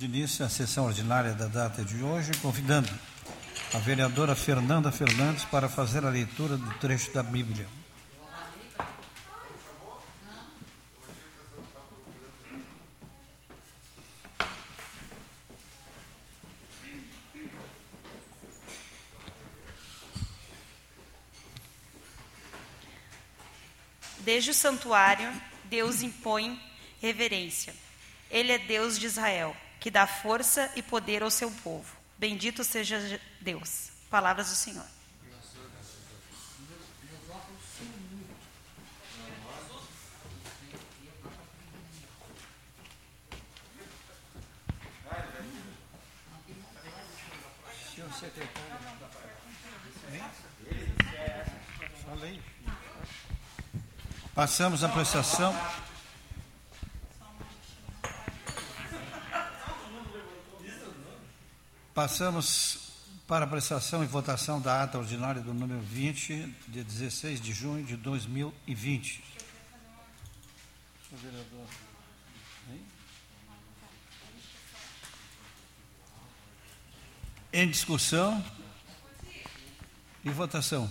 De início a sessão ordinária da data de hoje, convidando a vereadora Fernanda Fernandes para fazer a leitura do trecho da Bíblia. Desde o santuário, Deus impõe reverência. Ele é Deus de Israel que dá força e poder ao seu povo. Bendito seja Deus. Palavras do Senhor. Passamos a apreciação. Passamos para apreciação e votação da ata ordinária do número 20, de 16 de junho de 2020. vereador. Em discussão e votação.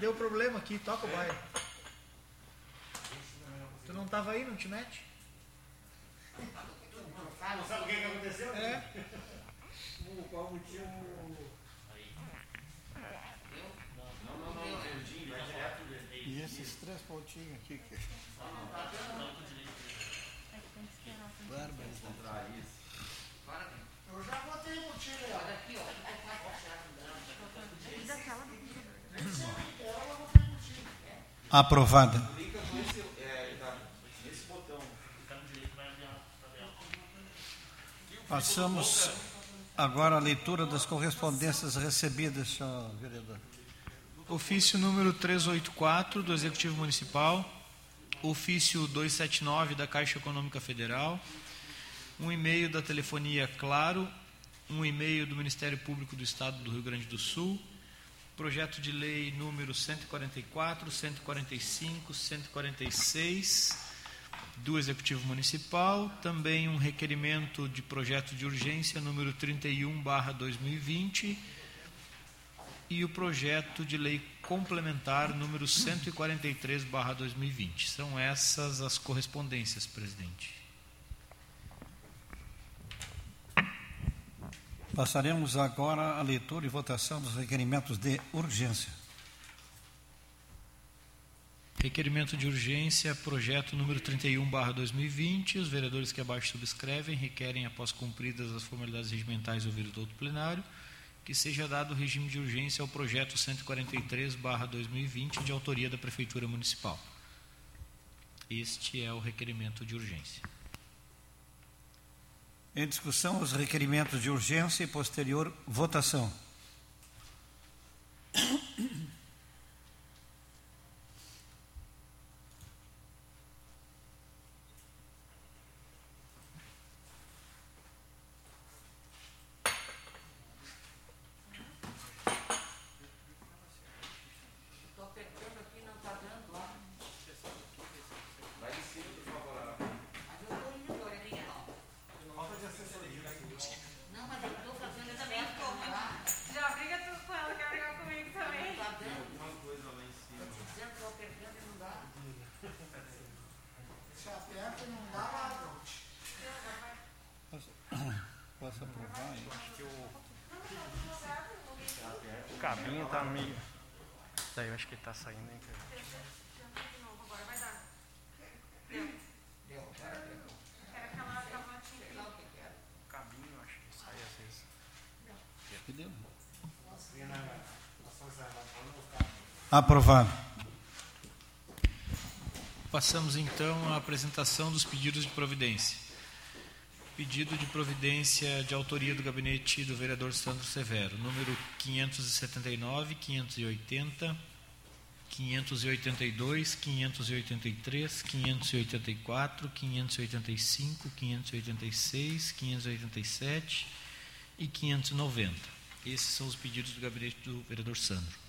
Deu problema aqui, toca o baile. Tu não estava aí, não te mete? Não sabe o que, que aconteceu? É. Qual motivo? Não, não, não, verdinho, vai direto E esses três pontinhos aqui. Que... Bárbaro. isso. Eu já botei time aí. Olha aqui, ó. Aprovada. Passamos agora à leitura das correspondências recebidas, senhor vereador. Ofício número 384 do Executivo Municipal, ofício 279 da Caixa Econômica Federal, um e-mail da Telefonia Claro, um e-mail do Ministério Público do Estado do Rio Grande do Sul, projeto de lei número 144, 145, 146 do Executivo Municipal, também um requerimento de projeto de urgência número 31/2020 e o projeto de lei complementar número 143/2020. São essas as correspondências, presidente. Passaremos agora à leitura e votação dos requerimentos de urgência. Requerimento de urgência, projeto número 31/2020. Os vereadores que abaixo subscrevem requerem, após cumpridas as formalidades regimentais ouvido do outro plenário, que seja dado regime de urgência ao projeto 143/2020 de autoria da Prefeitura Municipal. Este é o requerimento de urgência. Em discussão, os requerimentos de urgência e posterior votação. acho que está saindo, hein, Aprovado. Passamos então à apresentação dos pedidos de providência. Pedido de providência de autoria do gabinete do vereador Sandro Severo, número 579, 580, 582, 583, 584, 585, 586, 587 e 590. Esses são os pedidos do gabinete do vereador Sandro.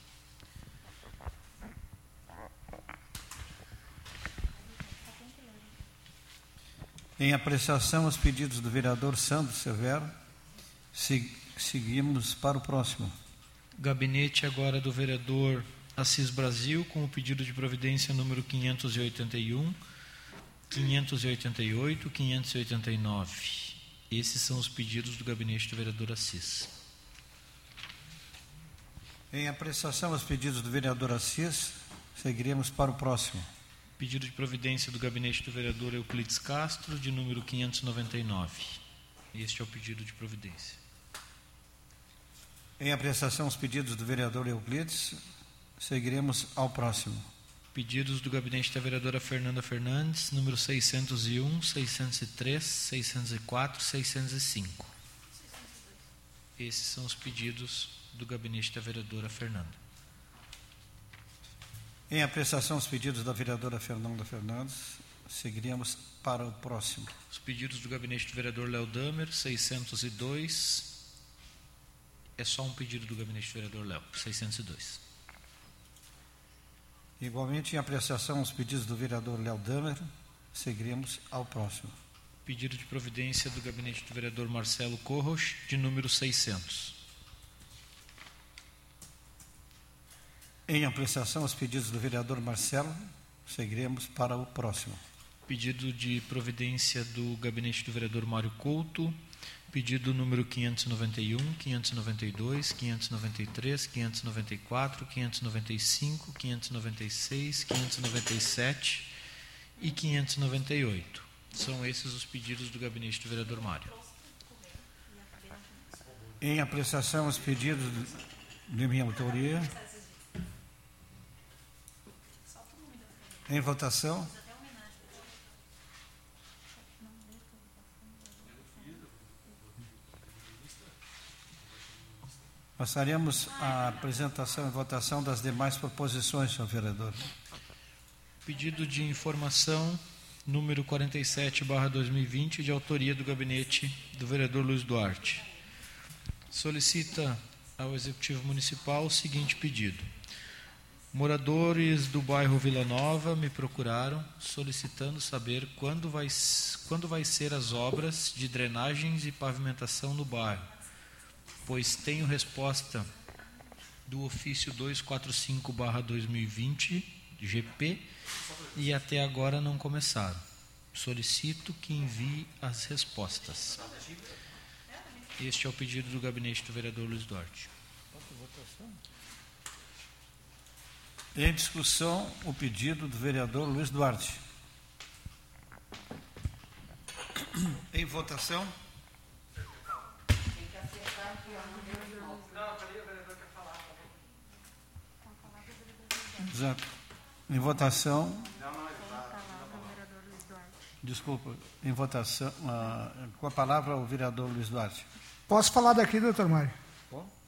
Em apreciação aos pedidos do vereador Sandro Severo, se- seguimos para o próximo. Gabinete agora do vereador Assis Brasil, com o pedido de providência número 581, 588, 589. Esses são os pedidos do gabinete do vereador Assis. Em apreciação aos pedidos do vereador Assis, seguiremos para o próximo. Pedido de providência do gabinete do vereador Euclides Castro, de número 599. Este é o pedido de providência. Em apreciação aos pedidos do vereador Euclides, seguiremos ao próximo. Pedidos do gabinete da vereadora Fernanda Fernandes, número 601, 603, 604, 605. Esses são os pedidos do gabinete da vereadora Fernanda. Em apreciação aos pedidos da vereadora Fernanda Fernandes, seguiremos para o próximo. Os pedidos do gabinete do vereador Léo Damer, 602. É só um pedido do gabinete do vereador Léo, 602. Igualmente, em apreciação aos pedidos do vereador Léo Damer, seguiremos ao próximo. Pedido de providência do gabinete do vereador Marcelo Corros, de número 600. Em apreciação aos pedidos do vereador Marcelo, seguiremos para o próximo. Pedido de providência do gabinete do vereador Mário Couto, pedido número 591, 592, 593, 594, 595, 596, 597 e 598. São esses os pedidos do gabinete do vereador Mário. Em apreciação aos pedidos de minha autoria, em votação, Passaremos à apresentação e votação das demais proposições, senhor vereador. Pedido de informação número 47/2020 de autoria do gabinete do vereador Luiz Duarte. Solicita ao executivo municipal o seguinte pedido: Moradores do bairro Vila Nova me procuraram solicitando saber quando vai, quando vai ser as obras de drenagens e pavimentação no bairro, pois tenho resposta do ofício 245/2020 GP e até agora não começaram. Solicito que envie as respostas. Este é o pedido do gabinete do vereador Luiz Duarte. Em discussão, o pedido do vereador Luiz Duarte. Em votação. Exato. Em votação. Desculpa. Em votação. ah, com a palavra o vereador Luiz Duarte. Posso falar daqui, doutor Mário?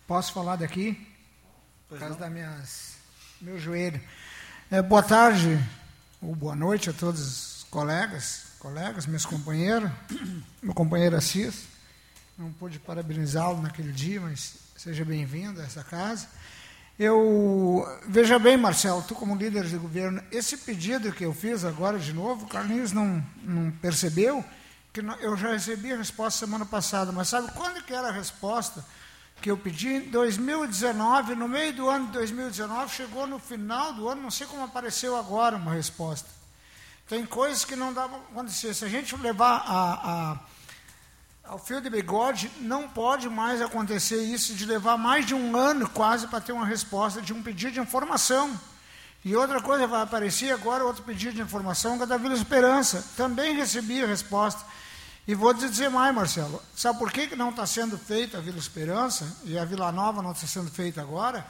Posso falar daqui? Por causa não. das minhas, meu joelho. É, boa tarde, ou boa noite a todos os colegas, colegas, meus companheiros, meu companheiro Assis. Não pude parabenizá-lo naquele dia, mas seja bem-vindo a essa casa. Eu veja bem, Marcelo, tu como líder de governo, esse pedido que eu fiz agora de novo, o Carlinhos não, não percebeu que nó- eu já recebi a resposta semana passada, mas sabe quando que era a resposta que eu pedi? Em 2019, no meio do ano de 2019, chegou no final do ano, não sei como apareceu agora uma resposta. Tem coisas que não dá para acontecer. Se a gente levar a, a ao fio de bigode, não pode mais acontecer isso de levar mais de um ano quase para ter uma resposta de um pedido de informação. E outra coisa vai aparecer agora, outro pedido de informação, que é da Vila Esperança. Também recebi a resposta. E vou dizer mais, Marcelo. Sabe por que não está sendo feita a Vila Esperança e a Vila Nova não está sendo feita agora?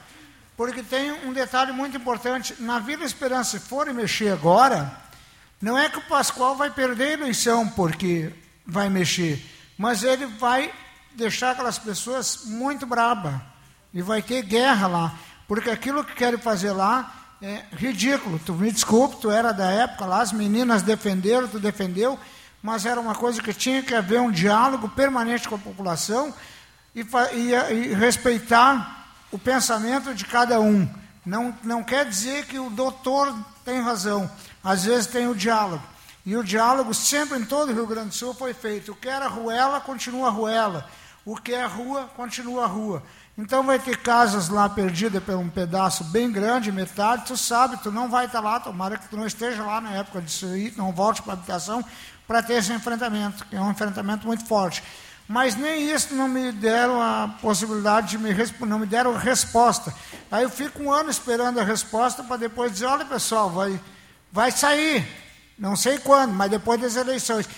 porque tem um detalhe muito importante. Na Vila Esperança, se forem mexer agora, não é que o Pascoal vai perder a eleição porque vai mexer, mas ele vai deixar aquelas pessoas muito brabas e vai ter guerra lá, porque aquilo que querem fazer lá é ridículo. Tu me desculpe, tu era da época lá, as meninas defenderam, tu defendeu, mas era uma coisa que tinha que haver um diálogo permanente com a população e, e, e respeitar o pensamento de cada um. Não, não quer dizer que o doutor tem razão, às vezes tem o diálogo. E o diálogo sempre em todo o Rio Grande do Sul foi feito. O que era ruela, continua ruela. O que é rua, continua rua. Então vai ter casas lá perdidas por um pedaço bem grande, metade, tu sabe, tu não vai estar lá, tomara que tu não esteja lá na época disso aí, não volte para a habitação, para ter esse enfrentamento, que é um enfrentamento muito forte. Mas nem isso não me deram a possibilidade de me não me deram resposta. Aí eu fico um ano esperando a resposta para depois dizer, olha pessoal, vai, vai sair, não sei quando, mas depois das eleições.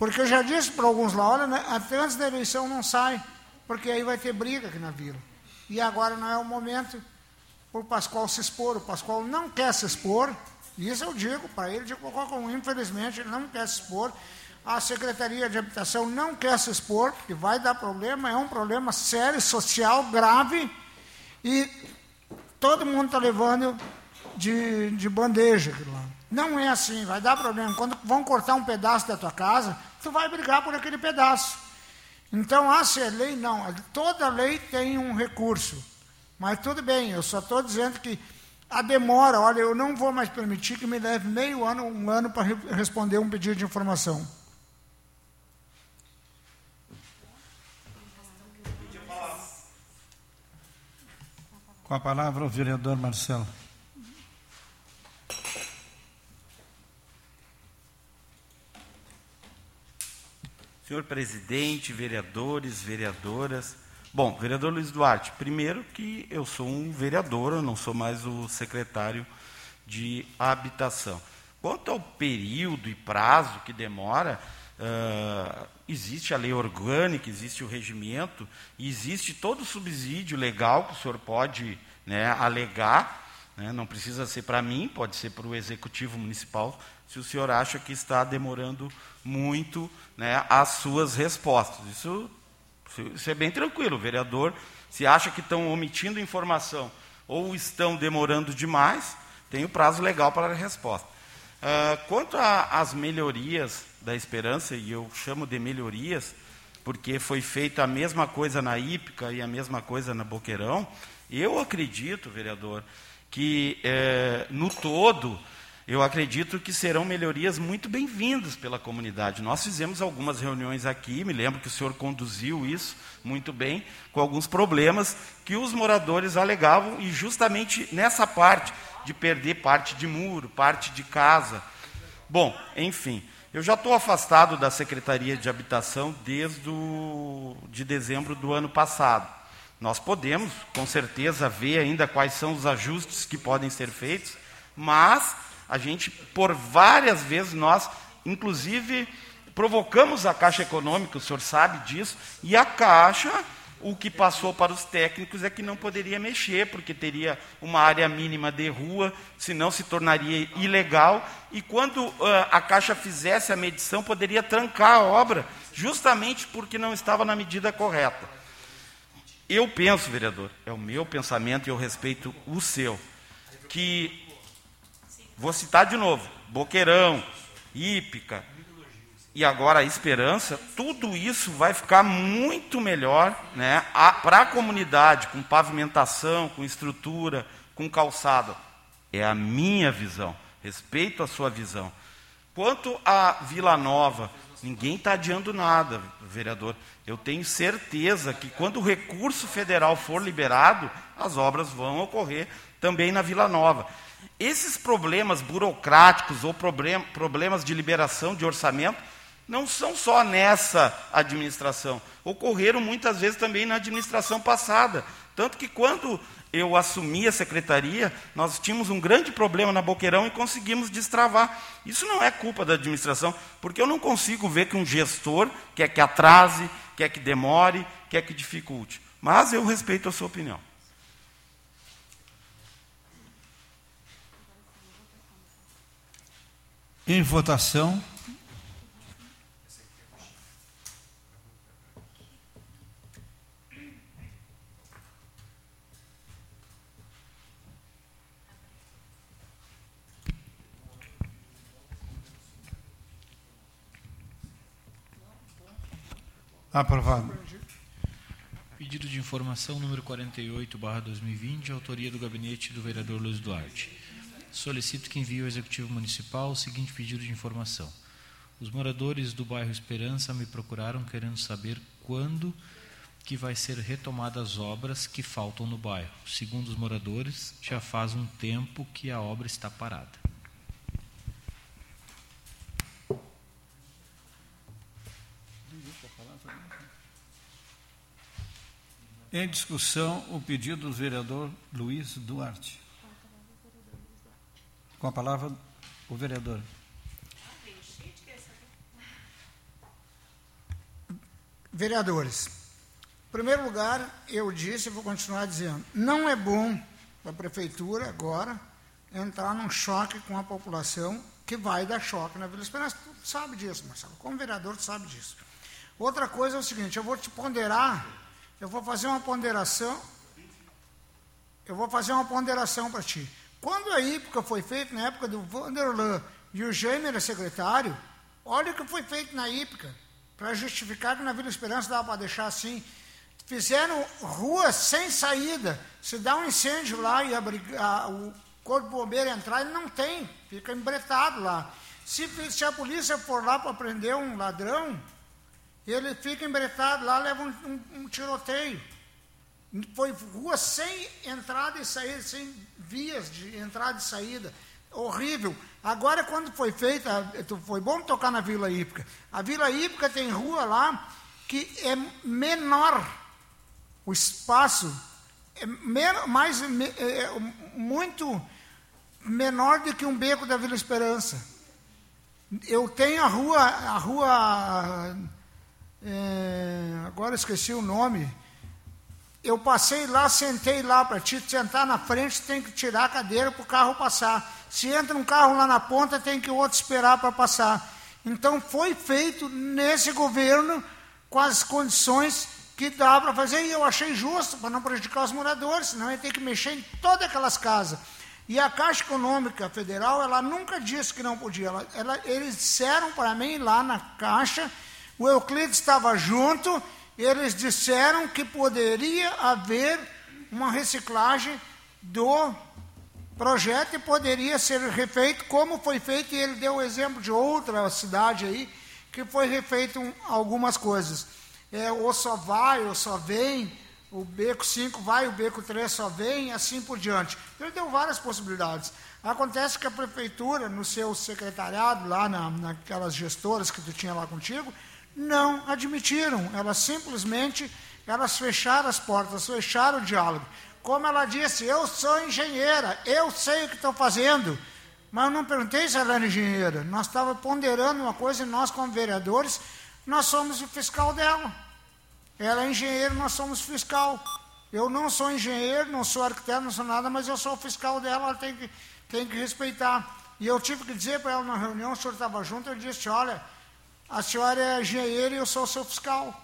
Porque eu já disse para alguns lá, olha, né, até antes da eleição não sai porque aí vai ter briga aqui na vila. E agora não é o momento o Pascoal se expor. O Pascoal não quer se expor, isso eu digo para ele, qualquer forma, infelizmente ele não quer se expor. A Secretaria de Habitação não quer se expor, porque vai dar problema, é um problema sério, social, grave, e todo mundo está levando de, de bandeja aquilo lá. Não é assim, vai dar problema. Quando vão cortar um pedaço da tua casa, tu vai brigar por aquele pedaço. Então, a ser lei, não. Toda lei tem um recurso. Mas tudo bem, eu só estou dizendo que a demora, olha, eu não vou mais permitir que me leve meio ano, um ano para re responder um pedido de informação. Com a palavra o vereador Marcelo. Senhor presidente, vereadores, vereadoras. Bom, vereador Luiz Duarte, primeiro que eu sou um vereador, eu não sou mais o secretário de habitação. Quanto ao período e prazo que demora, uh, existe a lei orgânica, existe o regimento, existe todo o subsídio legal que o senhor pode né, alegar, né, não precisa ser para mim, pode ser para o executivo municipal, se o senhor acha que está demorando muito né, as suas respostas. Isso, isso é bem tranquilo. O vereador, se acha que estão omitindo informação ou estão demorando demais, tem o prazo legal para a resposta. Uh, quanto às melhorias da esperança, e eu chamo de melhorias, porque foi feita a mesma coisa na Ípica e a mesma coisa na Boqueirão, eu acredito, vereador, que eh, no todo eu acredito que serão melhorias muito bem-vindas pela comunidade. Nós fizemos algumas reuniões aqui, me lembro que o senhor conduziu isso muito bem, com alguns problemas que os moradores alegavam, e justamente nessa parte de perder parte de muro, parte de casa. Bom, enfim, eu já estou afastado da Secretaria de Habitação desde o, de dezembro do ano passado. Nós podemos, com certeza, ver ainda quais são os ajustes que podem ser feitos, mas a gente, por várias vezes, nós, inclusive, provocamos a Caixa Econômica, o senhor sabe disso, e a Caixa, o que passou para os técnicos é que não poderia mexer, porque teria uma área mínima de rua, senão se tornaria ilegal, e quando uh, a Caixa fizesse a medição, poderia trancar a obra, justamente porque não estava na medida correta. Eu penso, vereador, é o meu pensamento e eu respeito o seu, que Vou citar de novo: Boqueirão, Ípica e agora a Esperança. Tudo isso vai ficar muito melhor né, para a comunidade, com pavimentação, com estrutura, com calçado. É a minha visão. Respeito a sua visão. Quanto à Vila Nova, ninguém está adiando nada, vereador. Eu tenho certeza que quando o recurso federal for liberado, as obras vão ocorrer também na Vila Nova. Esses problemas burocráticos ou problem, problemas de liberação de orçamento não são só nessa administração, ocorreram muitas vezes também na administração passada. Tanto que quando eu assumi a secretaria, nós tínhamos um grande problema na Boqueirão e conseguimos destravar. Isso não é culpa da administração, porque eu não consigo ver que um gestor quer que atrase, quer que demore, quer que dificulte. Mas eu respeito a sua opinião. Em votação. Aprovado. Pedido de informação número 48, barra 2020, autoria do gabinete do vereador Luiz Duarte. Solicito que envie ao Executivo Municipal o seguinte pedido de informação. Os moradores do bairro Esperança me procuraram querendo saber quando que vai ser retomadas as obras que faltam no bairro. Segundo os moradores, já faz um tempo que a obra está parada. Em discussão, o pedido do vereador Luiz Duarte. Com a palavra, o vereador. Vereadores, em primeiro lugar, eu disse e vou continuar dizendo, não é bom para a prefeitura agora entrar num choque com a população que vai dar choque na Vila Esperança. Tu sabe disso, Marcelo. Como vereador, tu sabe disso. Outra coisa é o seguinte, eu vou te ponderar, eu vou fazer uma ponderação, eu vou fazer uma ponderação para ti. Quando a época foi feita, na época do Vanderlan e o Jaime era secretário, olha o que foi feito na época, para justificar que na Vila Esperança dava para deixar assim. Fizeram ruas sem saída. Se dá um incêndio lá e a, a, o corpo bombeiro entrar, ele não tem, fica embretado lá. Se, se a polícia for lá para prender um ladrão, ele fica embretado lá, leva um, um, um tiroteio. Foi rua sem entrada e saída, sem vias de entrada e saída. Horrível. Agora, quando foi feita, foi bom tocar na Vila Hípica. A Vila Hípica tem rua lá que é menor o espaço, é menor, mais, é, é, muito menor do que um beco da Vila Esperança. Eu tenho a rua, a rua, é, agora esqueci o nome, eu passei lá, sentei lá, para te sentar na frente, tem que tirar a cadeira para o carro passar. Se entra um carro lá na ponta, tem que o outro esperar para passar. Então foi feito nesse governo com as condições que dá para fazer, e eu achei justo, para não prejudicar os moradores, senão ia ter que mexer em todas aquelas casas. E a Caixa Econômica Federal, ela nunca disse que não podia. Ela, ela, eles disseram para mim lá na Caixa, o Euclides estava junto, eles disseram que poderia haver uma reciclagem do projeto e poderia ser refeito como foi feito, e ele deu o exemplo de outra cidade aí, que foi refeito algumas coisas. É, ou só vai, ou só vem, o beco 5 vai, o beco 3 só vem, assim por diante. Ele deu várias possibilidades. Acontece que a prefeitura, no seu secretariado, lá na, naquelas gestoras que tu tinha lá contigo, não admitiram. Elas simplesmente elas fecharam as portas, fecharam o diálogo. Como ela disse, eu sou engenheira, eu sei o que estou fazendo. Mas eu não perguntei se ela era engenheira. Nós estávamos ponderando uma coisa e nós, como vereadores, nós somos o fiscal dela. Ela é engenheira, nós somos fiscal. Eu não sou engenheiro, não sou arquiteto, não sou nada, mas eu sou o fiscal dela, ela tem que, tem que respeitar. E eu tive que dizer para ela na reunião, o senhor estava junto, eu disse, olha, a senhora é engenheira e eu sou seu fiscal.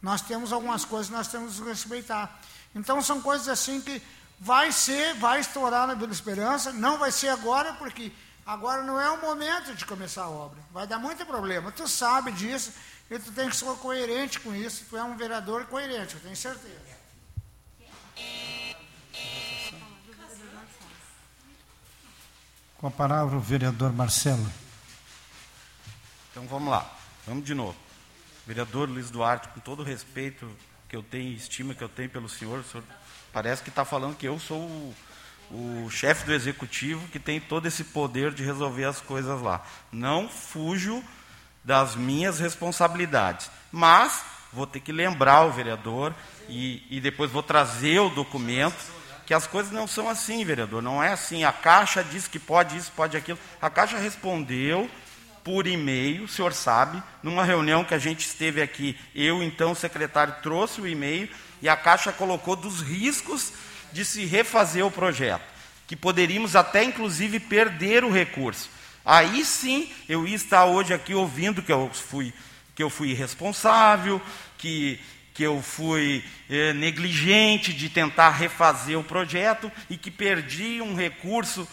Nós temos algumas coisas que nós temos que respeitar. Então são coisas assim que vai ser, vai estourar na Vila Esperança, não vai ser agora, porque agora não é o momento de começar a obra. Vai dar muito problema. Tu sabe disso e tu tem que ser coerente com isso. Tu é um vereador coerente, eu tenho certeza. Com a palavra o vereador Marcelo. Então vamos lá, vamos de novo. Vereador Luiz Duarte, com todo o respeito que eu tenho, estima que eu tenho pelo senhor, o senhor parece que está falando que eu sou o, o chefe do executivo que tem todo esse poder de resolver as coisas lá. Não fujo das minhas responsabilidades, mas vou ter que lembrar o vereador e, e depois vou trazer o documento que as coisas não são assim, vereador. Não é assim. A Caixa diz que pode isso, pode aquilo. A Caixa respondeu por e-mail, o senhor sabe, numa reunião que a gente esteve aqui, eu, então, o secretário, trouxe o e-mail e a Caixa colocou dos riscos de se refazer o projeto, que poderíamos até, inclusive, perder o recurso. Aí sim eu ia estar hoje aqui ouvindo que eu fui, que eu fui irresponsável, que, que eu fui eh, negligente de tentar refazer o projeto e que perdi um recurso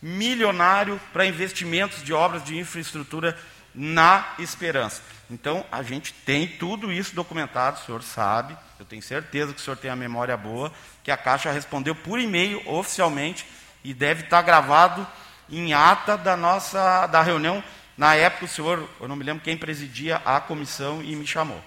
milionário para investimentos de obras de infraestrutura na esperança. Então, a gente tem tudo isso documentado, o senhor sabe, eu tenho certeza que o senhor tem a memória boa, que a Caixa respondeu por e-mail oficialmente e deve estar gravado em ata da nossa da reunião. Na época, o senhor, eu não me lembro quem presidia a comissão e me chamou.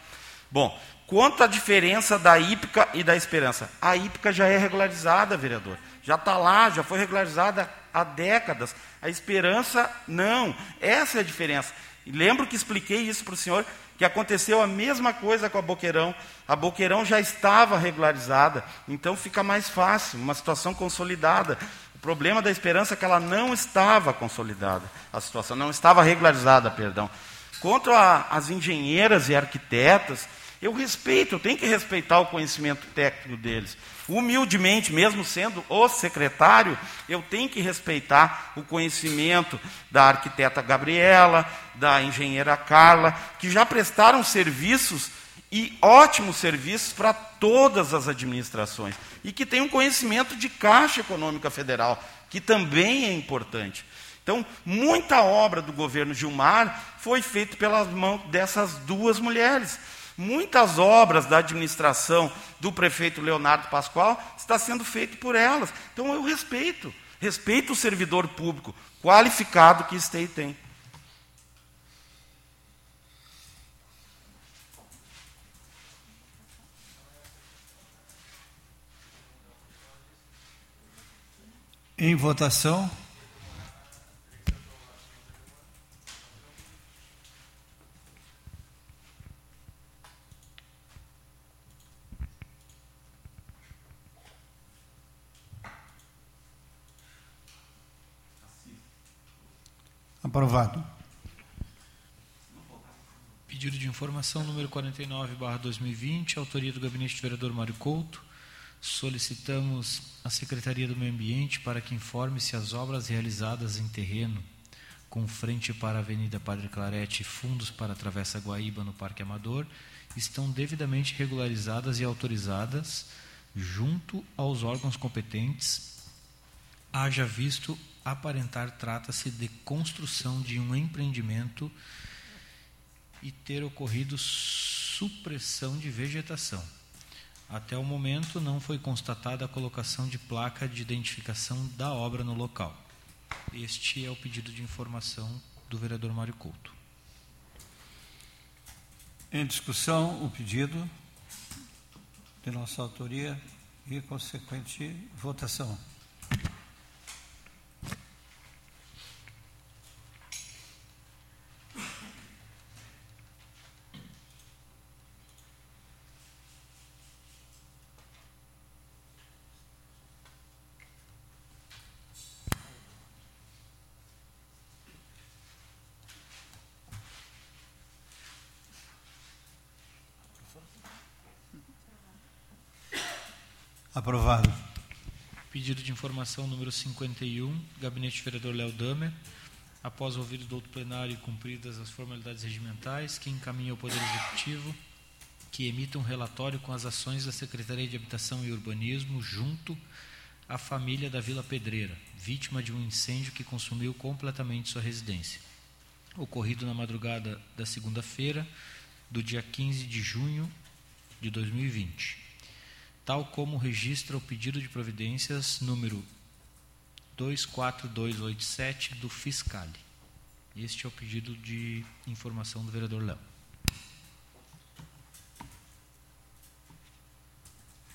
Bom, quanto à diferença da hípica e da esperança? A hípica já é regularizada, vereador. Já está lá, já foi regularizada há décadas. A esperança, não. Essa é a diferença. E lembro que expliquei isso para o senhor, que aconteceu a mesma coisa com a Boqueirão. A Boqueirão já estava regularizada, então fica mais fácil, uma situação consolidada. O problema da esperança é que ela não estava consolidada, a situação não estava regularizada, perdão. Quanto às engenheiras e arquitetas, eu respeito, eu tenho que respeitar o conhecimento técnico deles. Humildemente, mesmo sendo o secretário, eu tenho que respeitar o conhecimento da arquiteta Gabriela, da engenheira Carla, que já prestaram serviços e ótimos serviços para todas as administrações e que têm um conhecimento de Caixa Econômica Federal, que também é importante. Então, muita obra do governo Gilmar foi feita pelas mãos dessas duas mulheres. Muitas obras da administração do prefeito Leonardo Pascoal está sendo feito por elas. Então eu respeito, respeito o servidor público qualificado que este tem. Em votação. Aprovado. Pedido de informação número 49, barra 2020, autoria do gabinete do vereador Mário Couto. Solicitamos a Secretaria do Meio Ambiente para que informe se as obras realizadas em terreno com frente para a Avenida Padre Clarete e fundos para a Travessa Guaíba no Parque Amador estão devidamente regularizadas e autorizadas junto aos órgãos competentes, haja visto aparentar trata-se de construção de um empreendimento e ter ocorrido supressão de vegetação. Até o momento não foi constatada a colocação de placa de identificação da obra no local. Este é o pedido de informação do vereador Mário Couto. Em discussão, o pedido de nossa autoria e consequente votação. Aprovado. Pedido de informação número 51, gabinete do vereador Léo Damer. Após ouvido do outro plenário e cumpridas as formalidades regimentais, que encaminha ao Poder Executivo que emita um relatório com as ações da Secretaria de Habitação e Urbanismo junto à família da Vila Pedreira, vítima de um incêndio que consumiu completamente sua residência. Ocorrido na madrugada da segunda-feira, do dia 15 de junho de 2020 tal como registra o pedido de providências número 24287 do Fiscale. Este é o pedido de informação do vereador Léo.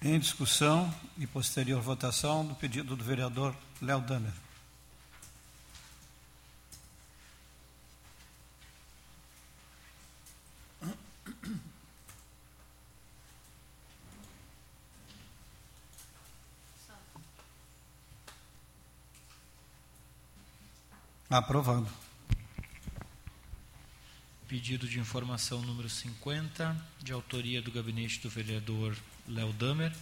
Em discussão e posterior votação do pedido do vereador Léo Damer. Aprovado. Pedido de informação número 50, de autoria do gabinete do vereador Léo Damer,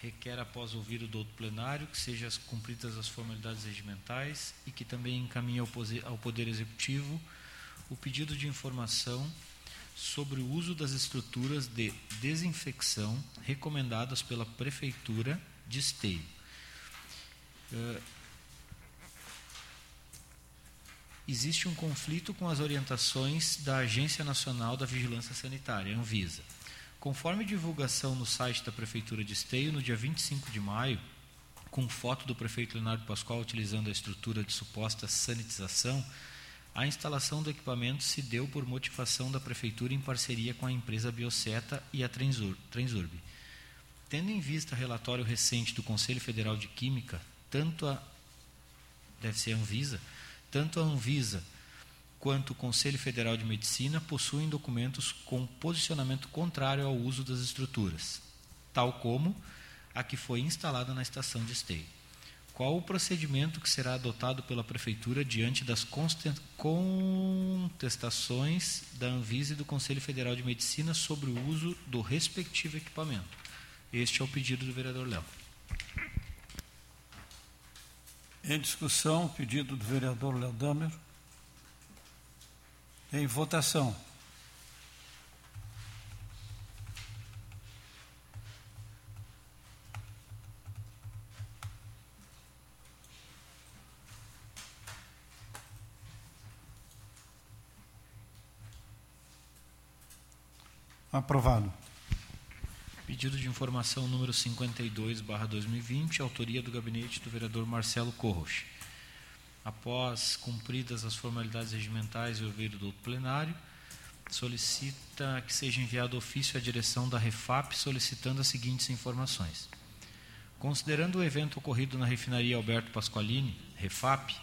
requer, após ouvir o douto plenário, que sejam cumpridas as formalidades regimentais e que também encaminhe ao, ao Poder Executivo o pedido de informação sobre o uso das estruturas de desinfecção recomendadas pela Prefeitura de Esteio. Uh, existe um conflito com as orientações da Agência Nacional da Vigilância Sanitária, Anvisa. Conforme divulgação no site da Prefeitura de Esteio, no dia 25 de maio, com foto do prefeito Leonardo Pascoal utilizando a estrutura de suposta sanitização, a instalação do equipamento se deu por motivação da Prefeitura em parceria com a empresa Bioseta e a Transurb. Tendo em vista relatório recente do Conselho Federal de Química, tanto a deve ser a Anvisa, tanto a Anvisa quanto o Conselho Federal de Medicina possuem documentos com posicionamento contrário ao uso das estruturas, tal como a que foi instalada na estação de esteio. Qual o procedimento que será adotado pela Prefeitura diante das contestações da Anvisa e do Conselho Federal de Medicina sobre o uso do respectivo equipamento? Este é o pedido do vereador Léo. Em discussão, pedido do vereador Léo Damer. Em votação. Aprovado. Pedido de informação número 52, barra 2020, autoria do gabinete do vereador Marcelo Corros. Após cumpridas as formalidades regimentais e ouvir do plenário, solicita que seja enviado ofício à direção da Refap solicitando as seguintes informações. Considerando o evento ocorrido na refinaria Alberto Pasqualini, Refap,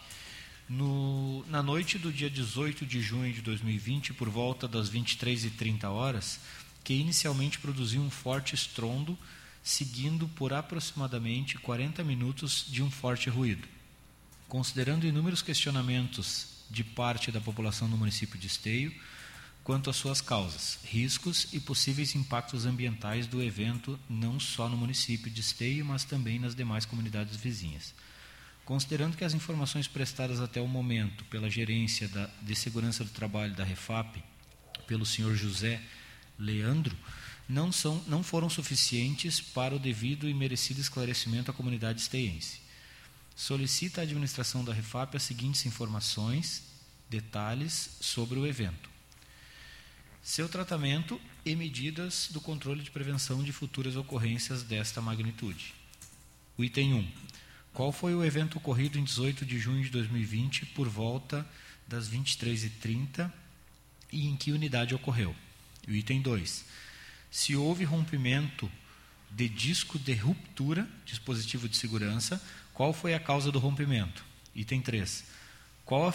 no, na noite do dia 18 de junho de 2020, por volta das 23h30 horas, que inicialmente produziu um forte estrondo, seguindo por aproximadamente 40 minutos de um forte ruído. Considerando inúmeros questionamentos de parte da população do município de Esteio quanto às suas causas, riscos e possíveis impactos ambientais do evento, não só no município de Esteio, mas também nas demais comunidades vizinhas. Considerando que as informações prestadas até o momento pela gerência da, de segurança do trabalho da Refap, pelo senhor José Leandro, não, são, não foram suficientes para o devido e merecido esclarecimento à comunidade esteiense. Solicita à administração da Refap as seguintes informações, detalhes sobre o evento. Seu tratamento e medidas do controle de prevenção de futuras ocorrências desta magnitude. O item 1 qual foi o evento ocorrido em 18 de junho de 2020 por volta das 23h30 e em que unidade ocorreu? E o item 2. Se houve rompimento de disco de ruptura, dispositivo de segurança, qual foi a causa do rompimento? Item 3. Qual a,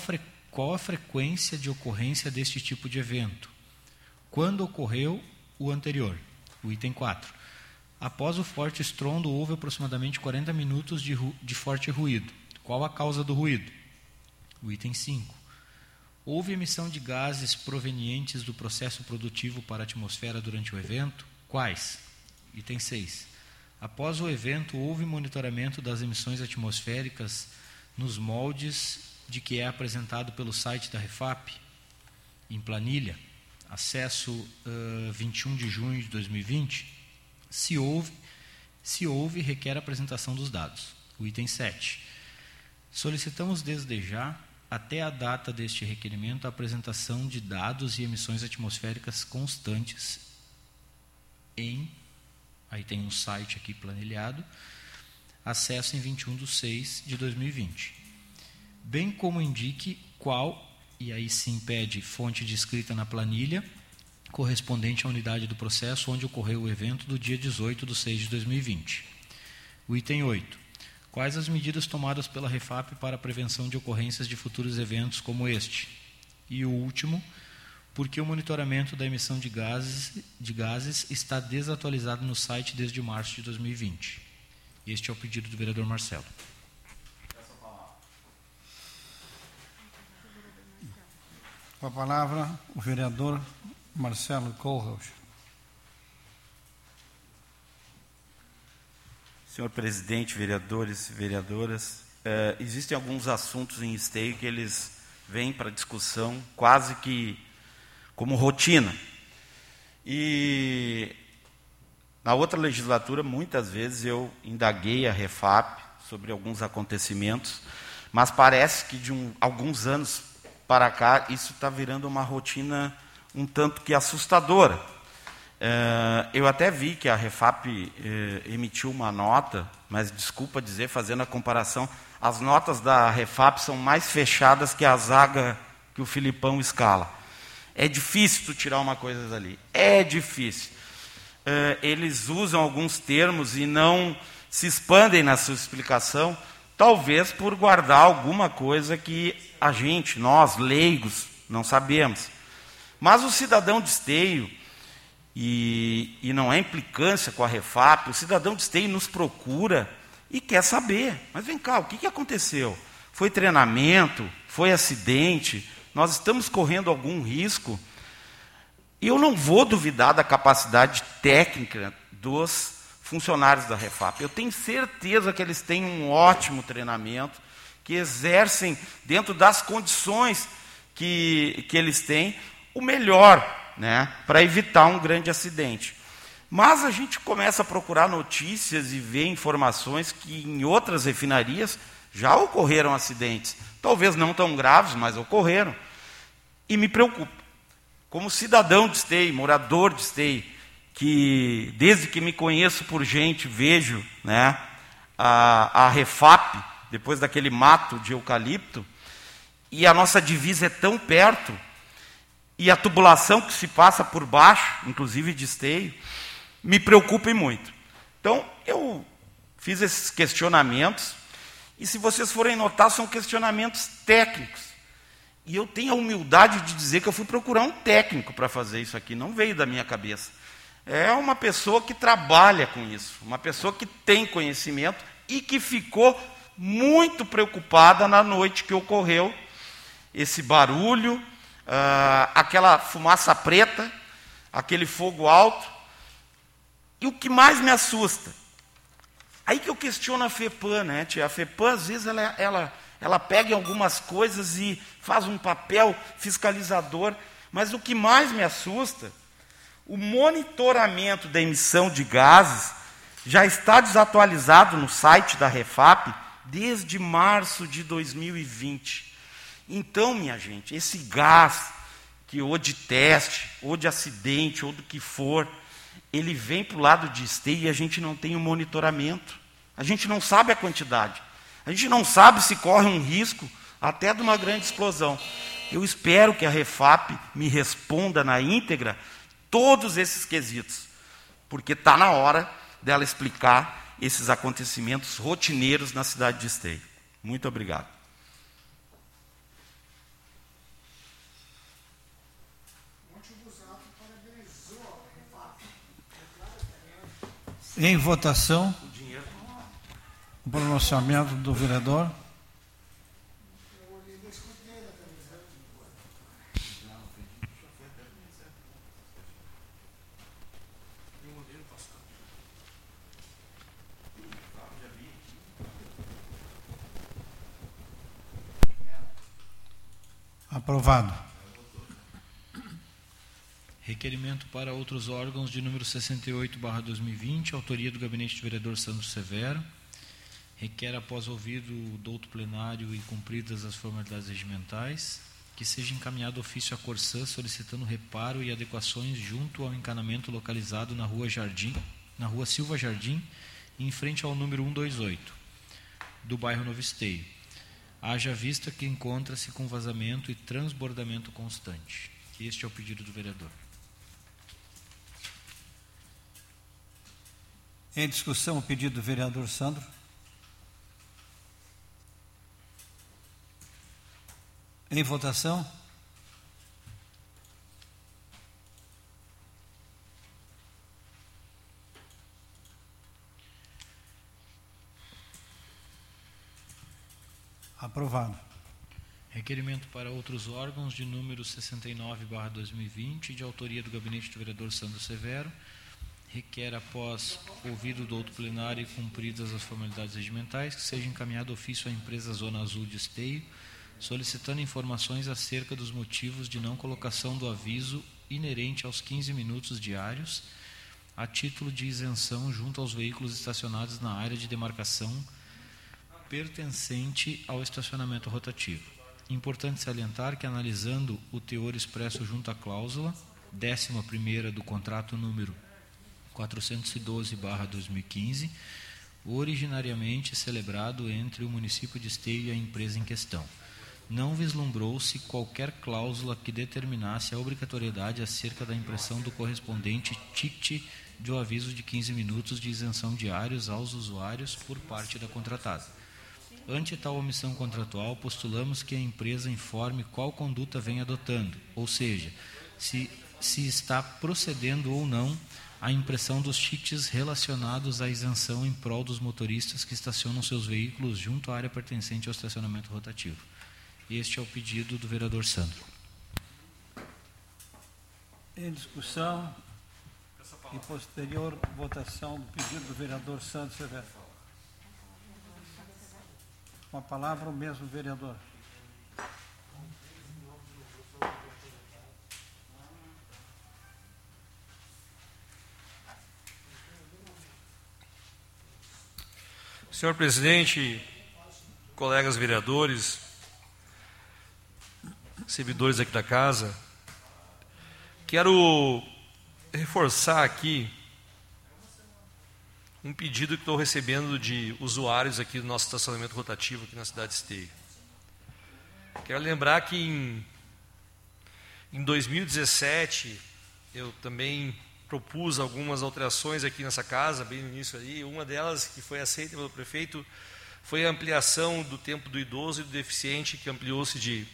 qual a frequência de ocorrência deste tipo de evento? Quando ocorreu o anterior? O item 4 Após o forte estrondo, houve aproximadamente 40 minutos de, de forte ruído. Qual a causa do ruído? O item 5. Houve emissão de gases provenientes do processo produtivo para a atmosfera durante o evento? Quais? Item 6. Após o evento, houve monitoramento das emissões atmosféricas nos moldes de que é apresentado pelo site da Refap, em planilha, acesso uh, 21 de junho de 2020? Se houve, se houve, requer apresentação dos dados. O item 7. Solicitamos desde já, até a data deste requerimento, a apresentação de dados e emissões atmosféricas constantes em. Aí tem um site aqui planilhado. Acesso em 21 de 6 de 2020. Bem como indique qual, e aí sim pede fonte de escrita na planilha, correspondente à unidade do processo onde ocorreu o evento do dia 18 de 6 de 2020. O item 8. Quais as medidas tomadas pela Refap para a prevenção de ocorrências de futuros eventos como este? E o último, por que o monitoramento da emissão de gases, de gases está desatualizado no site desde março de 2020? Este é o pedido do vereador Marcelo. Com a palavra, o vereador Marcelo Kohlhaus. Senhor presidente, vereadores vereadoras, eh, existem alguns assuntos em esteio que eles vêm para discussão quase que como rotina. E na outra legislatura, muitas vezes eu indaguei a Refap sobre alguns acontecimentos, mas parece que de um, alguns anos para cá isso está virando uma rotina um tanto que assustadora. É, eu até vi que a Refap é, emitiu uma nota, mas desculpa dizer, fazendo a comparação, as notas da Refap são mais fechadas que a zaga que o Filipão escala. É difícil tu tirar uma coisa dali. É difícil. É, eles usam alguns termos e não se expandem na sua explicação, talvez por guardar alguma coisa que a gente, nós, leigos, não sabemos. Mas o cidadão de esteio, e, e não é implicância com a Refap, o cidadão de esteio nos procura e quer saber. Mas vem cá, o que, que aconteceu? Foi treinamento? Foi acidente? Nós estamos correndo algum risco? Eu não vou duvidar da capacidade técnica dos funcionários da Refap. Eu tenho certeza que eles têm um ótimo treinamento, que exercem, dentro das condições que, que eles têm, o melhor né, para evitar um grande acidente. Mas a gente começa a procurar notícias e ver informações que em outras refinarias já ocorreram acidentes. Talvez não tão graves, mas ocorreram. E me preocupa. Como cidadão de Esteio, morador de Esteio, que desde que me conheço por gente, vejo né, a, a Refap, depois daquele mato de eucalipto, e a nossa divisa é tão perto, e a tubulação que se passa por baixo, inclusive de esteio, me preocupa muito. Então, eu fiz esses questionamentos, e se vocês forem notar, são questionamentos técnicos. E eu tenho a humildade de dizer que eu fui procurar um técnico para fazer isso aqui, não veio da minha cabeça. É uma pessoa que trabalha com isso, uma pessoa que tem conhecimento e que ficou muito preocupada na noite que ocorreu esse barulho, uh, aquela fumaça preta, aquele fogo alto. E o que mais me assusta, aí que eu questiono a FEPAM, né, tia? A FEPAM, às vezes, ela, ela, ela pega em algumas coisas e faz um papel fiscalizador, mas o que mais me assusta, o monitoramento da emissão de gases já está desatualizado no site da Refap desde março de 2020. Então, minha gente, esse gás, que ou de teste, ou de acidente, ou do que for, ele vem para o lado de esteio e a gente não tem o um monitoramento. A gente não sabe a quantidade. A gente não sabe se corre um risco até de uma grande explosão. Eu espero que a Refap me responda na íntegra todos esses quesitos, porque está na hora dela explicar esses acontecimentos rotineiros na cidade de Esteio. Muito obrigado. Em votação, o pronunciamento do vereador. Aprovado. Requerimento para outros órgãos de número 68/2020, autoria do gabinete do vereador Sandro Severo. Requer após ouvido o douto plenário e cumpridas as formalidades regimentais, que seja encaminhado ofício à Corsã solicitando reparo e adequações junto ao encanamento localizado na Rua Jardim, na Rua Silva Jardim, em frente ao número 128 do bairro Novo Esteio. Haja vista que encontra-se com vazamento e transbordamento constante. Este é o pedido do vereador. Em discussão, o pedido do vereador Sandro. Em votação. Aprovado. Requerimento para outros órgãos de número 69/2020, de autoria do gabinete do vereador Sandro Severo requer, após ouvido do outro plenário e cumpridas as formalidades regimentais, que seja encaminhado ofício à empresa Zona Azul de Esteio, solicitando informações acerca dos motivos de não colocação do aviso inerente aos 15 minutos diários, a título de isenção junto aos veículos estacionados na área de demarcação pertencente ao estacionamento rotativo. Importante salientar que, analisando o teor expresso junto à cláusula, 11 do contrato número 412-2015, originariamente celebrado entre o município de Esteio e a empresa em questão. Não vislumbrou-se qualquer cláusula que determinasse a obrigatoriedade acerca da impressão do correspondente ticket de um aviso de 15 minutos de isenção diários aos usuários por parte da contratada. Ante tal omissão contratual, postulamos que a empresa informe qual conduta vem adotando, ou seja, se, se está procedendo ou não a impressão dos tickets relacionados à isenção em prol dos motoristas que estacionam seus veículos junto à área pertencente ao estacionamento rotativo. Este é o pedido do vereador Sandro. Em discussão e posterior votação do pedido do vereador Santos Severo. Com a palavra o mesmo vereador. Senhor presidente, colegas vereadores, servidores aqui da casa, quero reforçar aqui um pedido que estou recebendo de usuários aqui do nosso estacionamento rotativo aqui na cidade de Esteio. Quero lembrar que em, em 2017 eu também propus algumas alterações aqui nessa casa, bem no início aí. Uma delas, que foi aceita pelo prefeito, foi a ampliação do tempo do idoso e do deficiente, que ampliou-se de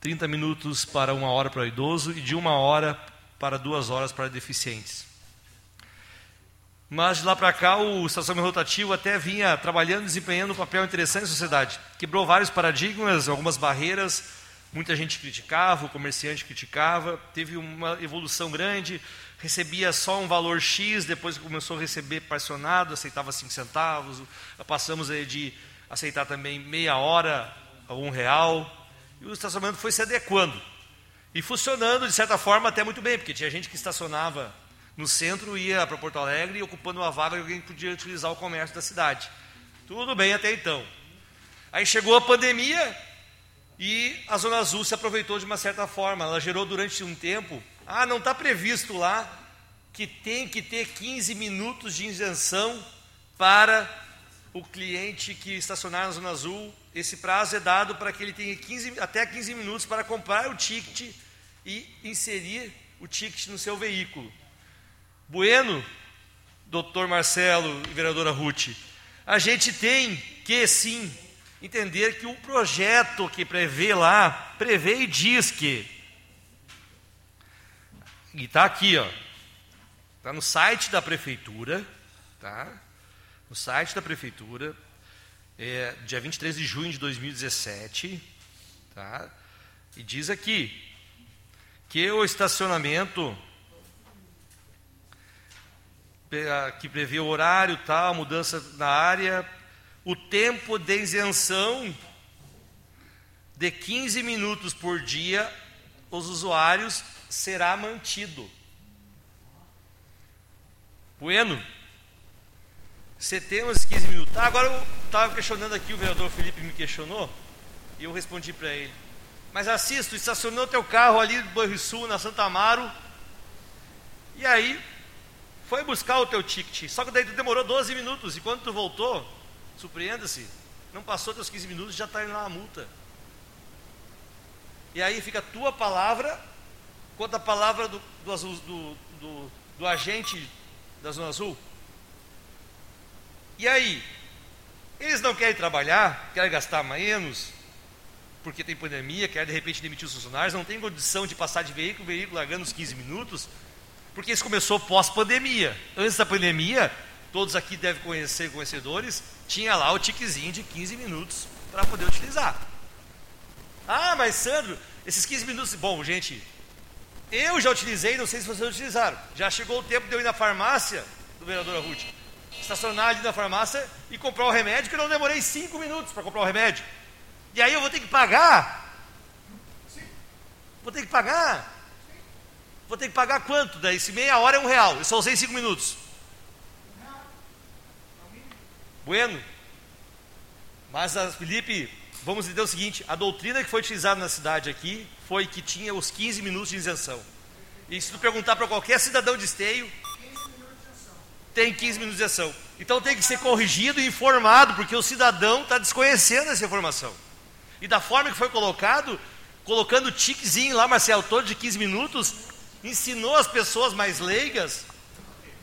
30 minutos para uma hora para o idoso e de uma hora para duas horas para deficientes. Mas de lá para cá, o estacionamento rotativo até vinha trabalhando, desempenhando um papel interessante na sociedade. Quebrou vários paradigmas, algumas barreiras, Muita gente criticava, o comerciante criticava, teve uma evolução grande, recebia só um valor X, depois começou a receber parcionado, aceitava 5 centavos, passamos de aceitar também meia hora a um real, e o estacionamento foi se adequando. E funcionando, de certa forma, até muito bem, porque tinha gente que estacionava no centro, ia para Porto Alegre ocupando uma vaga que alguém podia utilizar o comércio da cidade. Tudo bem até então. Aí chegou a pandemia, e a Zona Azul se aproveitou de uma certa forma. Ela gerou durante um tempo. Ah, não está previsto lá que tem que ter 15 minutos de isenção para o cliente que estacionar na Zona Azul. Esse prazo é dado para que ele tenha 15, até 15 minutos para comprar o ticket e inserir o ticket no seu veículo. Bueno, doutor Marcelo e vereadora Ruth, a gente tem que sim entender que o projeto que prevê lá, prevê e diz que. E está aqui, ó. Está no site da prefeitura, tá? No site da prefeitura, é, dia 23 de junho de 2017, tá? E diz aqui que o estacionamento que prevê o horário, tal, mudança na área, o tempo de isenção de 15 minutos por dia, os usuários será mantido. Bueno, você tem uns 15 minutos. Ah, agora eu estava questionando aqui, o vereador Felipe me questionou, e eu respondi para ele. Mas assisto, estacionou teu carro ali do Bairro Sul, na Santa Amaro, e aí foi buscar o teu ticket. Só que daí tu demorou 12 minutos, e quando tu voltou, Surpreenda-se. Não passou teus 15 minutos, já está indo lá a multa. E aí fica a tua palavra contra a palavra do, do, azul, do, do, do agente da Zona Azul. E aí? Eles não querem trabalhar, querem gastar menos, porque tem pandemia, querem de repente demitir os funcionários, não tem condição de passar de veículo, veículo largando os 15 minutos, porque isso começou pós-pandemia. Antes da pandemia, todos aqui devem conhecer, conhecedores, tinha lá o tiquezinho de 15 minutos para poder utilizar. Ah, mas Sandro, esses 15 minutos. Bom, gente, Eu já utilizei, não sei se vocês utilizaram. Já chegou o tempo de eu ir na farmácia do vereador Ruth, estacionar ali na farmácia e comprar o remédio, que eu não demorei cinco minutos para comprar o remédio. E aí eu vou ter que pagar. Vou ter que pagar. Vou ter que pagar quanto? Daí, se meia hora é um real. Eu só usei cinco minutos. Bueno. Mas, Felipe, vamos entender o seguinte: a doutrina que foi utilizada na cidade aqui foi que tinha os 15 minutos de isenção. E se tu perguntar para qualquer cidadão de esteio, tem 15 minutos de isenção. Então tem que ser corrigido e informado, porque o cidadão está desconhecendo essa informação. E da forma que foi colocado, colocando o tiquezinho lá, Marcelo, todo de 15 minutos, ensinou as pessoas mais leigas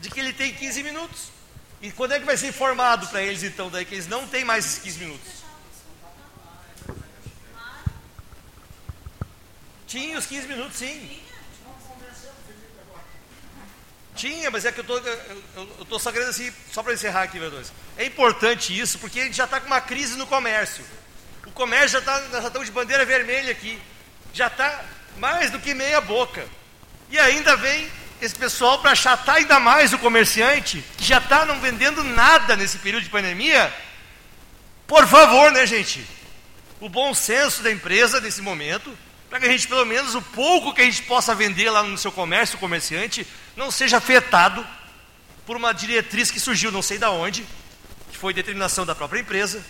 de que ele tem 15 minutos. E quando é que vai ser informado para eles então, daí que eles não têm mais esses 15 minutos? Tinha os 15 minutos, sim. Tinha, mas é que eu estou só querendo assim, só para encerrar aqui, vereadores. É importante isso, porque a gente já está com uma crise no comércio. O comércio já está, nós já estamos de bandeira vermelha aqui. Já está mais do que meia boca. E ainda vem esse pessoal para achatar ainda mais o comerciante, que já está não vendendo nada nesse período de pandemia. Por favor, né, gente? O bom senso da empresa nesse momento, para que a gente, pelo menos, o pouco que a gente possa vender lá no seu comércio, o comerciante, não seja afetado por uma diretriz que surgiu, não sei da onde, que foi determinação da própria empresa.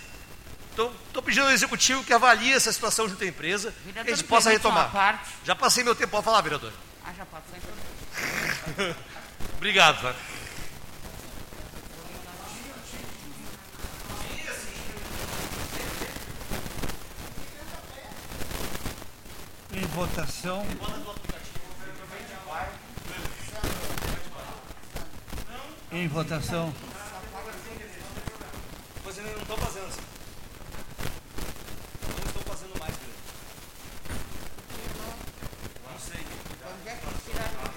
Então, estou pedindo ao executivo que avalie essa situação junto à empresa, Vereador, que a gente possa retomar. Já passei meu tempo, pode falar, vereador. Ah, já passou então. Obrigado. Tá? Em votação. Em votação. Não estão fazendo assim. Não estão fazendo mais, vereador. Não sei. Onde é que tiraram?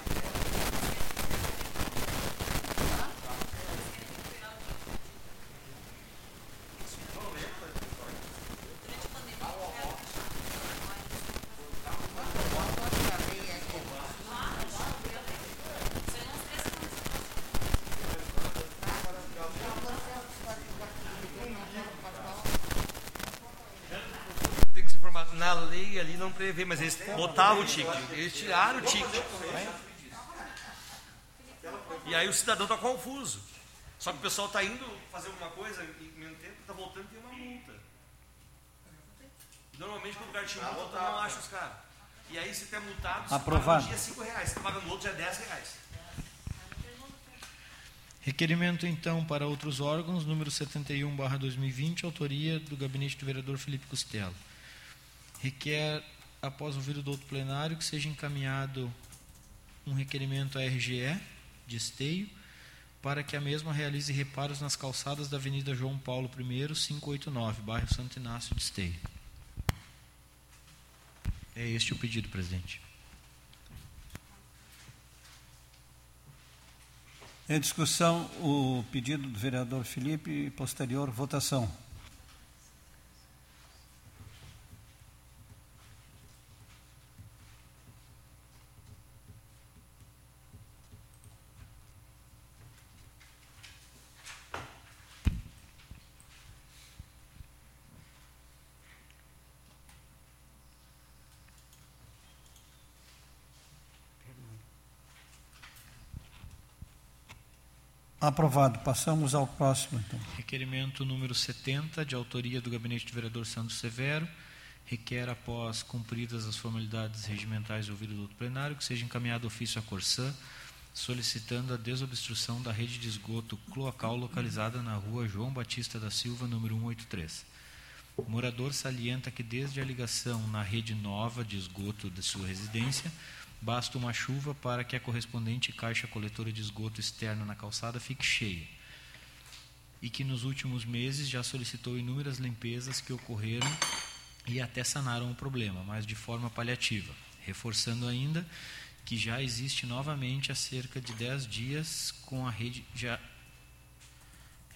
Tem que se informar. Na lei ali não prevê, mas eles botavam o ticket. Eles tiraram o ticket. E aí o cidadão está confuso. Só que o pessoal está indo fazer alguma coisa e ao mesmo tempo está voltando e tem uma multa. Normalmente quando o cara te multa, não acha os caras. E aí se tu é multado, você paga um dia 5 reais. Se tu paga no outro, já é 10 reais. Requerimento, então, para outros órgãos, número 71-2020, autoria do gabinete do vereador Felipe Costello. Requer, após ouvir o douto plenário, que seja encaminhado um requerimento à RGE de esteio para que a mesma realize reparos nas calçadas da Avenida João Paulo I, 589, bairro Santo Inácio de Esteio. É este o pedido, presidente. Em discussão, o pedido do vereador Felipe posterior votação. Aprovado. Passamos ao próximo, então. Requerimento número 70, de autoria do gabinete do vereador Santos Severo, requer, após cumpridas as formalidades regimentais ouvido do plenário, que seja encaminhado ofício à Corsã, solicitando a desobstrução da rede de esgoto cloacal localizada na rua João Batista da Silva, número 183. O morador salienta que desde a ligação na rede nova de esgoto de sua residência, basta uma chuva para que a correspondente caixa coletora de esgoto externa na calçada fique cheia. E que nos últimos meses já solicitou inúmeras limpezas que ocorreram e até sanaram o problema, mas de forma paliativa, reforçando ainda que já existe novamente há cerca de 10 dias com a rede já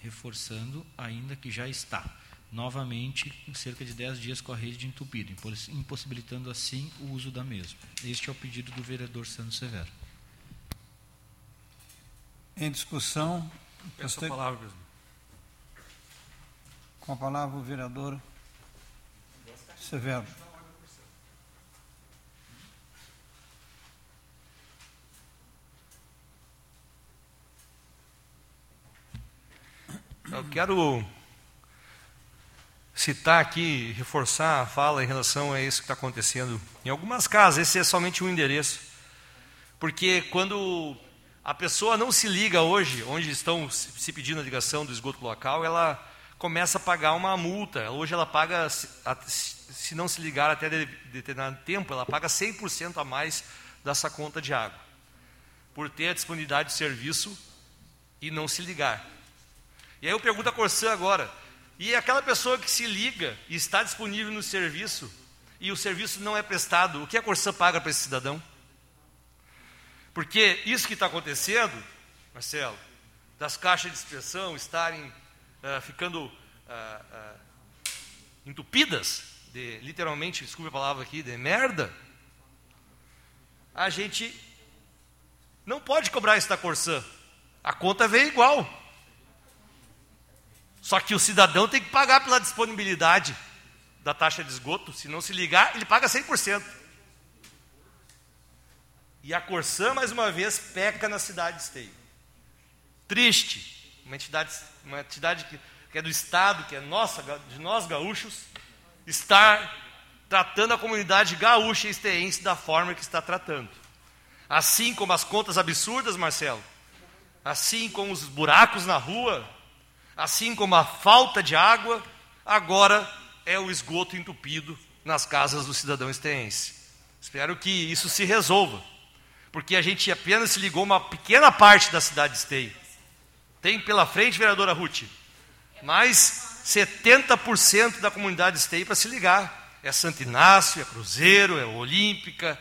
reforçando ainda que já está novamente em cerca de 10 dias com a rede entupida, impos- impossibilitando assim o uso da mesma. Este é o pedido do vereador Sandro Severo. Em discussão, Peço a palavra, presidente. com a palavra o vereador Severo. Eu quero citar aqui, reforçar a fala em relação a isso que está acontecendo. Em algumas casas, esse é somente um endereço. Porque quando a pessoa não se liga hoje, onde estão se pedindo a ligação do esgoto local, ela começa a pagar uma multa. Hoje ela paga, se- não se ligar até de- determinado tempo, ela paga 100% a mais dessa conta de água. Por ter a disponibilidade de serviço e não se ligar. E aí eu pergunto a Corsã agora, e aquela pessoa que se liga e está disponível no serviço, e o serviço não é prestado, o que a Corsã paga para esse cidadão? Porque isso que está acontecendo, Marcelo, das caixas de expressão estarem ah, ficando ah, ah, entupidas, de, literalmente, desculpe a palavra aqui, de merda, a gente não pode cobrar isso da Corsã. A conta veio igual. Só que o cidadão tem que pagar pela disponibilidade da taxa de esgoto. Se não se ligar, ele paga 100%. E a Corsã, mais uma vez, peca na cidade de Esteio. Triste. Uma entidade, uma entidade que, que é do Estado, que é nossa, de nós gaúchos, estar tratando a comunidade gaúcha e esteense da forma que está tratando. Assim como as contas absurdas, Marcelo, assim como os buracos na rua, assim como a falta de água, agora é o esgoto entupido nas casas do cidadão esteense. Espero que isso se resolva, porque a gente apenas se ligou uma pequena parte da cidade de Esteio. Tem pela frente, vereadora Ruth, mais 70% da comunidade de Esteio para se ligar. É Santo Inácio, é Cruzeiro, é Olímpica.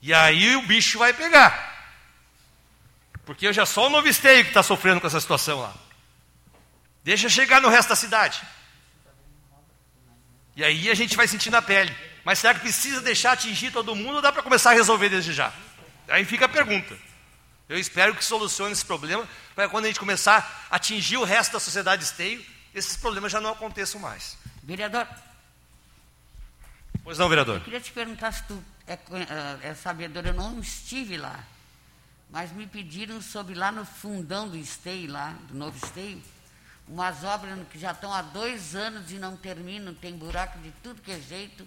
E aí o bicho vai pegar. Porque hoje é só o Novo Esteio que está sofrendo com essa situação lá. Deixa chegar no resto da cidade. E aí a gente vai sentir na pele. Mas será que precisa deixar atingir todo mundo ou dá para começar a resolver desde já? Aí fica a pergunta. Eu espero que solucione esse problema, para quando a gente começar a atingir o resto da sociedade esteio, esses problemas já não aconteçam mais. Vereador, Pois não, vereador? eu queria te perguntar se tu é, ah, é sabedor, eu não estive lá, mas me pediram sobre lá no fundão do Esteio, lá, do novo Esteio, umas obras que já estão há dois anos e não terminam, tem buraco de tudo que é jeito,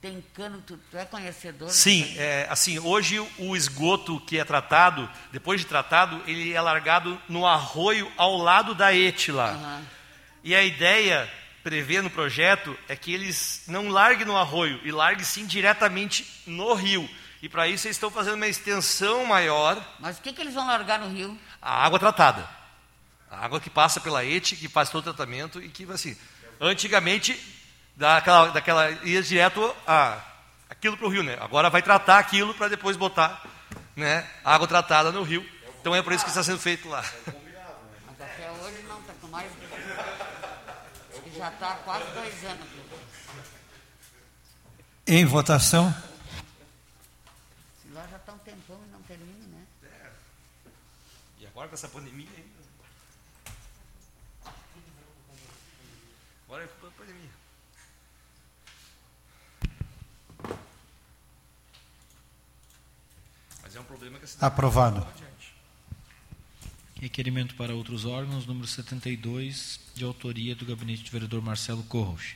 tem cano, tu, tu é conhecedor? Sim, é, assim, hoje o esgoto que é tratado, depois de tratado, ele é largado no arroio ao lado da ET lá. Aham. E a ideia, prevê no projeto, é que eles não larguem no arroio, e larguem sim diretamente no rio. E para isso eles estão fazendo uma extensão maior, Mas o que, que eles vão largar no rio? a água tratada. A água que passa pela ET, que faz todo o tratamento e que, assim, antigamente, daquela, daquela ia direto a, aquilo para o rio, né? Agora vai tratar aquilo para depois botar né, água tratada no rio. Então é por isso que está sendo feito lá. Mas até hoje não, está com mais. Acho que já está há quase dois anos. Em votação, Lá já está um tempão e não termina, né? E agora com essa pandemia ainda. Agora é culpa da pandemia. Mas é um problema que a cidade aprovado. Requerimento para outros órgãos, número 72, de autoria do gabinete do vereador Marcelo Corros.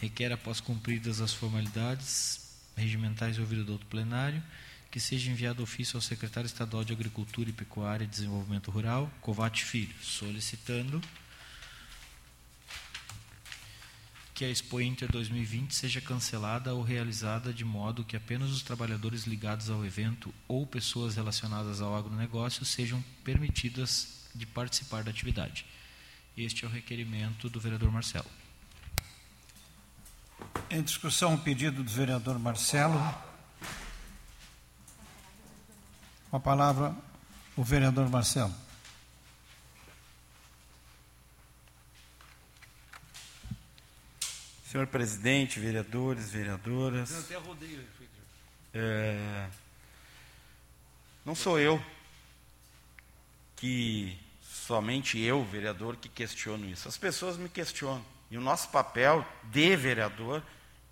Requer, após cumpridas as formalidades regimentais e ouvido do outro plenário, que seja enviado ofício ao secretário estadual de Agricultura e Pecuária e Desenvolvimento Rural, Covate Filho, solicitando que a Expo Inter 2020 seja cancelada ou realizada de modo que apenas os trabalhadores ligados ao evento ou pessoas relacionadas ao agronegócio sejam permitidas de participar da atividade. Este é o requerimento do vereador Marcelo. Em discussão, o pedido do vereador Marcelo. Com a palavra, o vereador Marcelo. Senhor presidente, vereadores, vereadoras. Eu até rodeio. É, não sou eu que somente eu, vereador, que questiono isso. As pessoas me questionam. E o nosso papel de vereador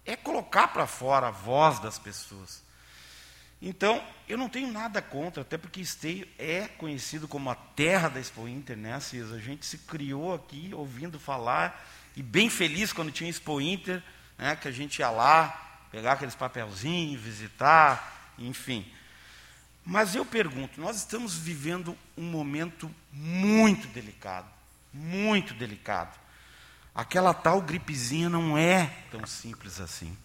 é colocar para fora a voz das pessoas. Então, eu não tenho nada contra, até porque Esteio é conhecido como a terra da Expo Inter, né, Cisa? A gente se criou aqui ouvindo falar e bem feliz quando tinha Expo Inter, né, que a gente ia lá, pegar aqueles papelzinhos, visitar, enfim. Mas eu pergunto, nós estamos vivendo um momento muito delicado, muito delicado. Aquela tal gripezinha não é tão simples assim.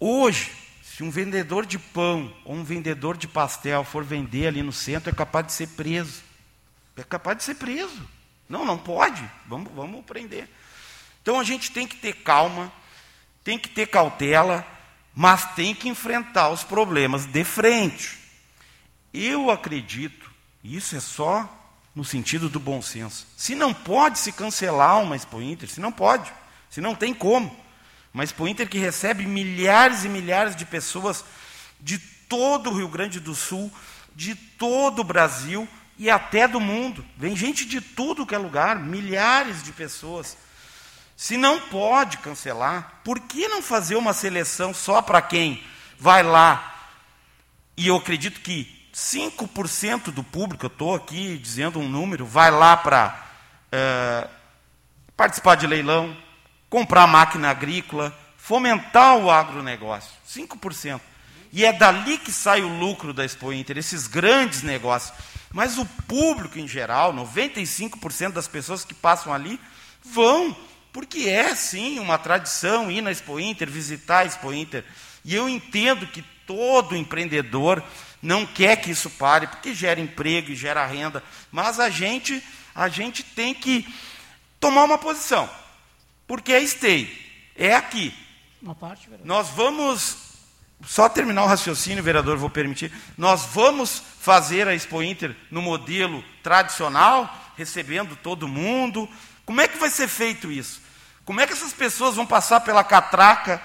Hoje, se um vendedor de pão ou um vendedor de pastel for vender ali no centro, é capaz de ser preso. É capaz de ser preso. Não, não pode. Vamos, vamos prender. Então a gente tem que ter calma, tem que ter cautela, mas tem que enfrentar os problemas de frente. Eu acredito, isso é só no sentido do bom senso. Se não pode se cancelar uma Expo Inter, se não pode, se não tem como. Uma Expo Inter que recebe milhares e milhares de pessoas de todo o Rio Grande do Sul, de todo o Brasil e até do mundo. Vem gente de tudo que é lugar, milhares de pessoas. Se não pode cancelar, por que não fazer uma seleção só para quem vai lá? E eu acredito que 5% do público, eu estou aqui dizendo um número, vai lá para é, participar de leilão, comprar máquina agrícola, fomentar o agronegócio. 5%. E é dali que sai o lucro da Expo Inter, esses grandes negócios. Mas o público em geral, 95% das pessoas que passam ali, vão, porque é sim uma tradição ir na Expo Inter, visitar a Expo Inter. E eu entendo que todo empreendedor não quer que isso pare, porque gera emprego e gera renda, mas a gente, a gente tem que tomar uma posição, porque é stay, é aqui. Parte, nós vamos, só terminar o raciocínio, vereador, vou permitir, nós vamos fazer a Expo Inter no modelo tradicional, recebendo todo mundo. Como é que vai ser feito isso? Como é que essas pessoas vão passar pela catraca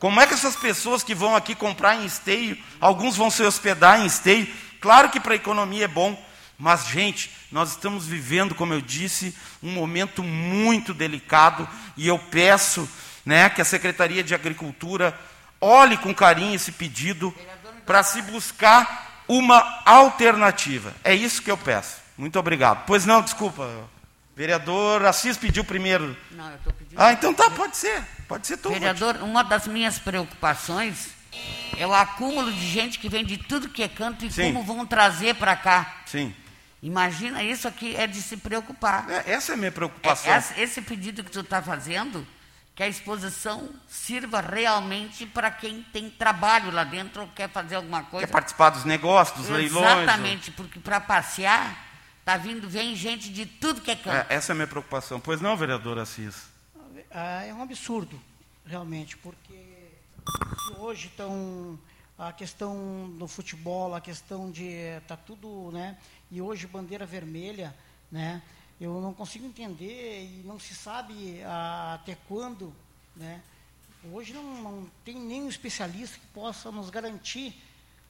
como é que essas pessoas que vão aqui comprar em esteio, alguns vão se hospedar em esteio? Claro que para a economia é bom, mas, gente, nós estamos vivendo, como eu disse, um momento muito delicado e eu peço né, que a Secretaria de Agricultura olhe com carinho esse pedido para se buscar uma alternativa. É isso que eu peço. Muito obrigado. Pois não, desculpa. Vereador Assis pediu primeiro. Não, eu estou pedindo. Ah, então tá, pode ser. Pode ser tu. Vereador, uma das minhas preocupações é o acúmulo de gente que vem de tudo que é canto e Sim. como vão trazer para cá. Sim. Imagina isso aqui, é de se preocupar. É, essa é a minha preocupação. É, esse, pedido que tu está fazendo, que a exposição sirva realmente para quem tem trabalho lá dentro ou quer fazer alguma coisa. Quer participar dos negócios, dos leilões. Exatamente, porque para passear, tá vindo, vem gente de tudo que é canto. É, essa é a minha preocupação. Pois não, vereador Assis? Ah, é um absurdo, realmente, porque hoje estão a questão do futebol, a questão de tá tudo, né? E hoje bandeira vermelha, né? Eu não consigo entender e não se sabe ah, até quando, né? Hoje não, não tem nenhum especialista que possa nos garantir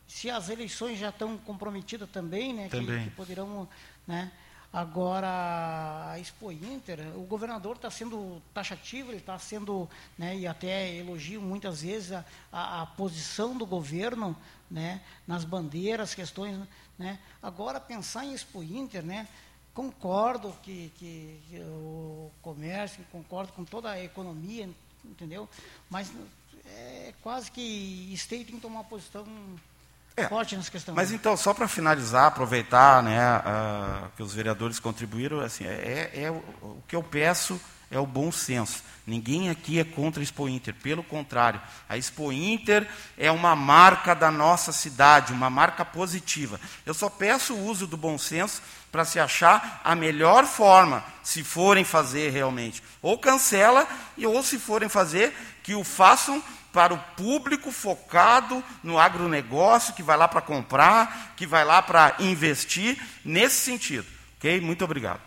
se as eleições já estão comprometidas também, né? que- Também. Que, poderão, né? Agora, a Expo Inter, o governador está sendo taxativo, ele está sendo, né, e até elogio muitas vezes a, a, a posição do governo né, nas bandeiras, questões. Né. Agora, pensar em Expo Inter, né, concordo que, que, que o comércio, concordo com toda a economia, entendeu? Mas é quase que State tem que tomar uma posição É, questão. Mas então, só para finalizar, aproveitar né, que os vereadores contribuíram, assim, é, é o, o que eu peço é o bom senso. Ninguém aqui é contra a Expo Inter, pelo contrário. A Expo Inter é uma marca da nossa cidade, uma marca positiva. Eu só peço o uso do bom senso para se achar a melhor forma, se forem fazer realmente. Ou cancela, ou se forem fazer, que o façam para o público focado no agronegócio, que vai lá para comprar, que vai lá para investir, nesse sentido. Ok? Muito obrigado.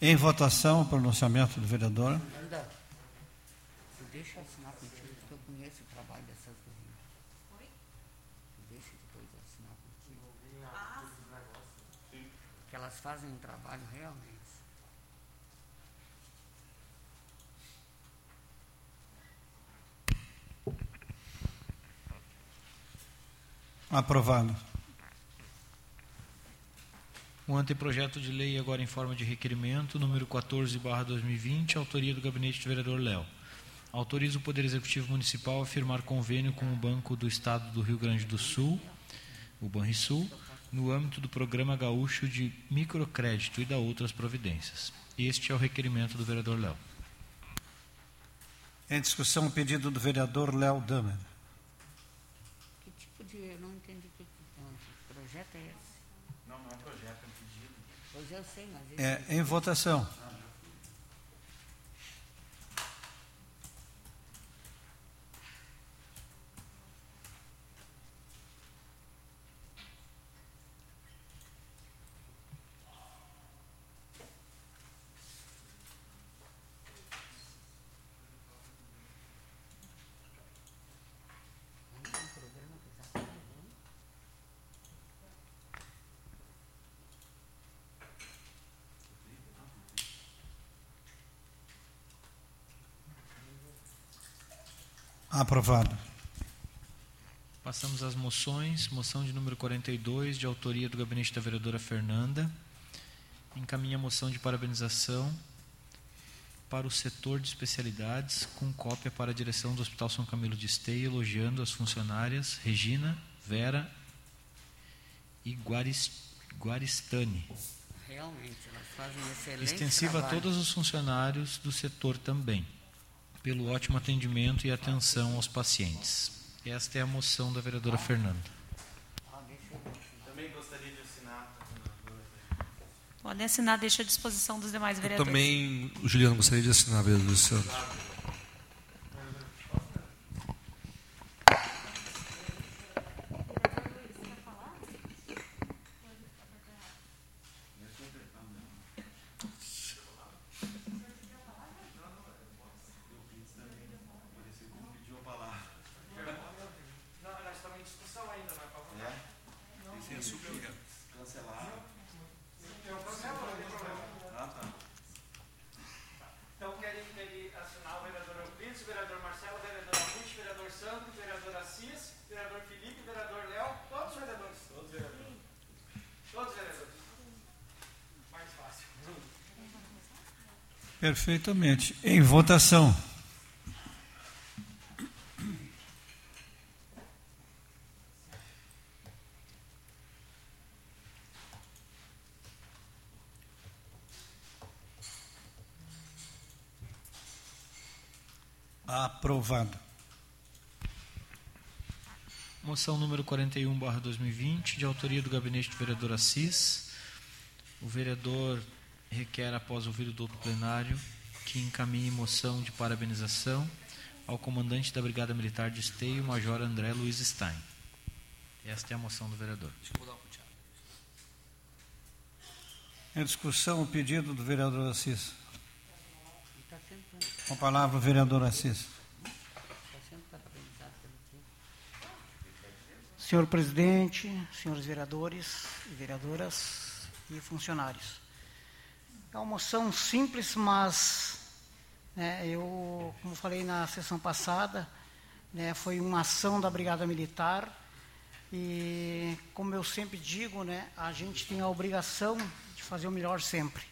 Em votação, o pronunciamento do vereador. Ainda. Tu deixa eu assinar contigo, porque eu conheço o trabalho dessas gurias. Oi? Tu deixa depois assinar contigo. Que elas fazem um trabalho realmente. Aprovado. O anteprojeto de lei agora em forma de requerimento, número 14, barra 2020, autoria do gabinete do vereador Léo. Autoriza o Poder Executivo Municipal a firmar convênio com o Banco do Estado do Rio Grande do Sul, o Banrisul, no âmbito do Programa Gaúcho de Microcrédito e da outras providências. Este é o requerimento do vereador Léo. Em discussão, o pedido do vereador Léo Damer. Que tipo de. Eu não entendi que, que projeto é esse? Não, não é projeto, é um pedido. Pois eu sei, mas. esse- É em votação. Aprovado. Passamos às moções. Moção de número 42, de autoria do gabinete da vereadora Fernanda. Encaminha a moção de parabenização para o setor de especialidades, com cópia para a direção do Hospital São Camilo de Esteia, elogiando as funcionárias Regina, Vera e Guaris, Guaristani. Realmente, elas fazem excelente Extensiva a trabalho. todos os funcionários do setor também, pelo ótimo atendimento e atenção aos pacientes. Esta é a moção da vereadora Fernanda. Também gostaria de assinar. Podem assinar, deixa à disposição dos demais Eu vereadores. também, o Juliano, gostaria de assinar, vereador Luciano. Pediu a palavra. Não, nós estamos em discussão ainda, não é para votar. É? Tem suplir. Cancelar. Eu cancelo, não tem problema. Ah, tá. Então querem, querem assinar o vereador Euclides, o vereador Marcelo, o vereador Ruth, o vereador Santo, o vereador Assis, o vereador Felipe, o vereador Léo, todos os vereadores. Todos os vereadores. Todos os vereadores. Mais fácil. Perfeitamente. Em votação. Aprovado. Moção número 41, barra 2020, de autoria do gabinete do vereador Assis. O vereador requer, após ouvir o doutor plenário, que encaminhe moção de parabenização ao comandante da Brigada Militar de Esteio, Major André Luiz Stein. Esta é a moção do vereador. Em discussão, o pedido do vereador Assis. Sendo, Com a palavra, o vereador Assis. está sendo parabenizado pelo tempo. Senhor presidente, senhores vereadores e vereadoras e funcionários. É uma moção simples, mas né, eu, como falei na sessão passada, né, foi uma ação da Brigada Militar e, como eu sempre digo, né, a gente tem a obrigação de fazer o melhor sempre.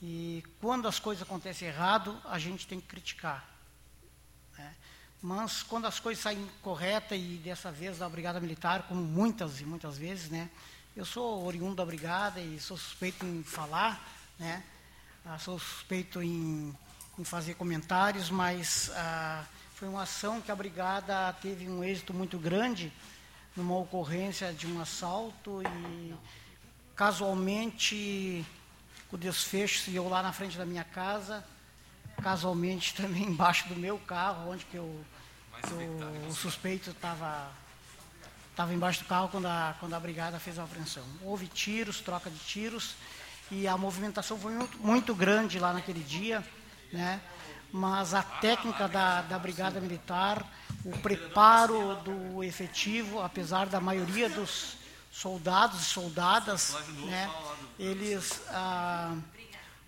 E quando as coisas acontecem errado, a gente tem que criticar. né? Mas quando as coisas saem corretas, e dessa vez da Brigada Militar, como muitas e muitas vezes, né? Eu sou oriundo da Brigada e sou suspeito em falar, né? Ah, sou suspeito em, em fazer comentários, mas ah, foi uma ação que a Brigada teve um êxito muito grande numa ocorrência de um assalto e casualmente o desfecho se deu lá na frente da minha casa, casualmente também embaixo do meu carro, onde que, eu, que o, o suspeito estava estava embaixo do carro quando a, quando a brigada fez a apreensão. Houve tiros, troca de tiros, e a movimentação foi muito, muito grande lá naquele dia, né? Mas a técnica da, da Brigada Militar, o preparo do efetivo, apesar da maioria dos soldados e soldadas, né? Eles ah,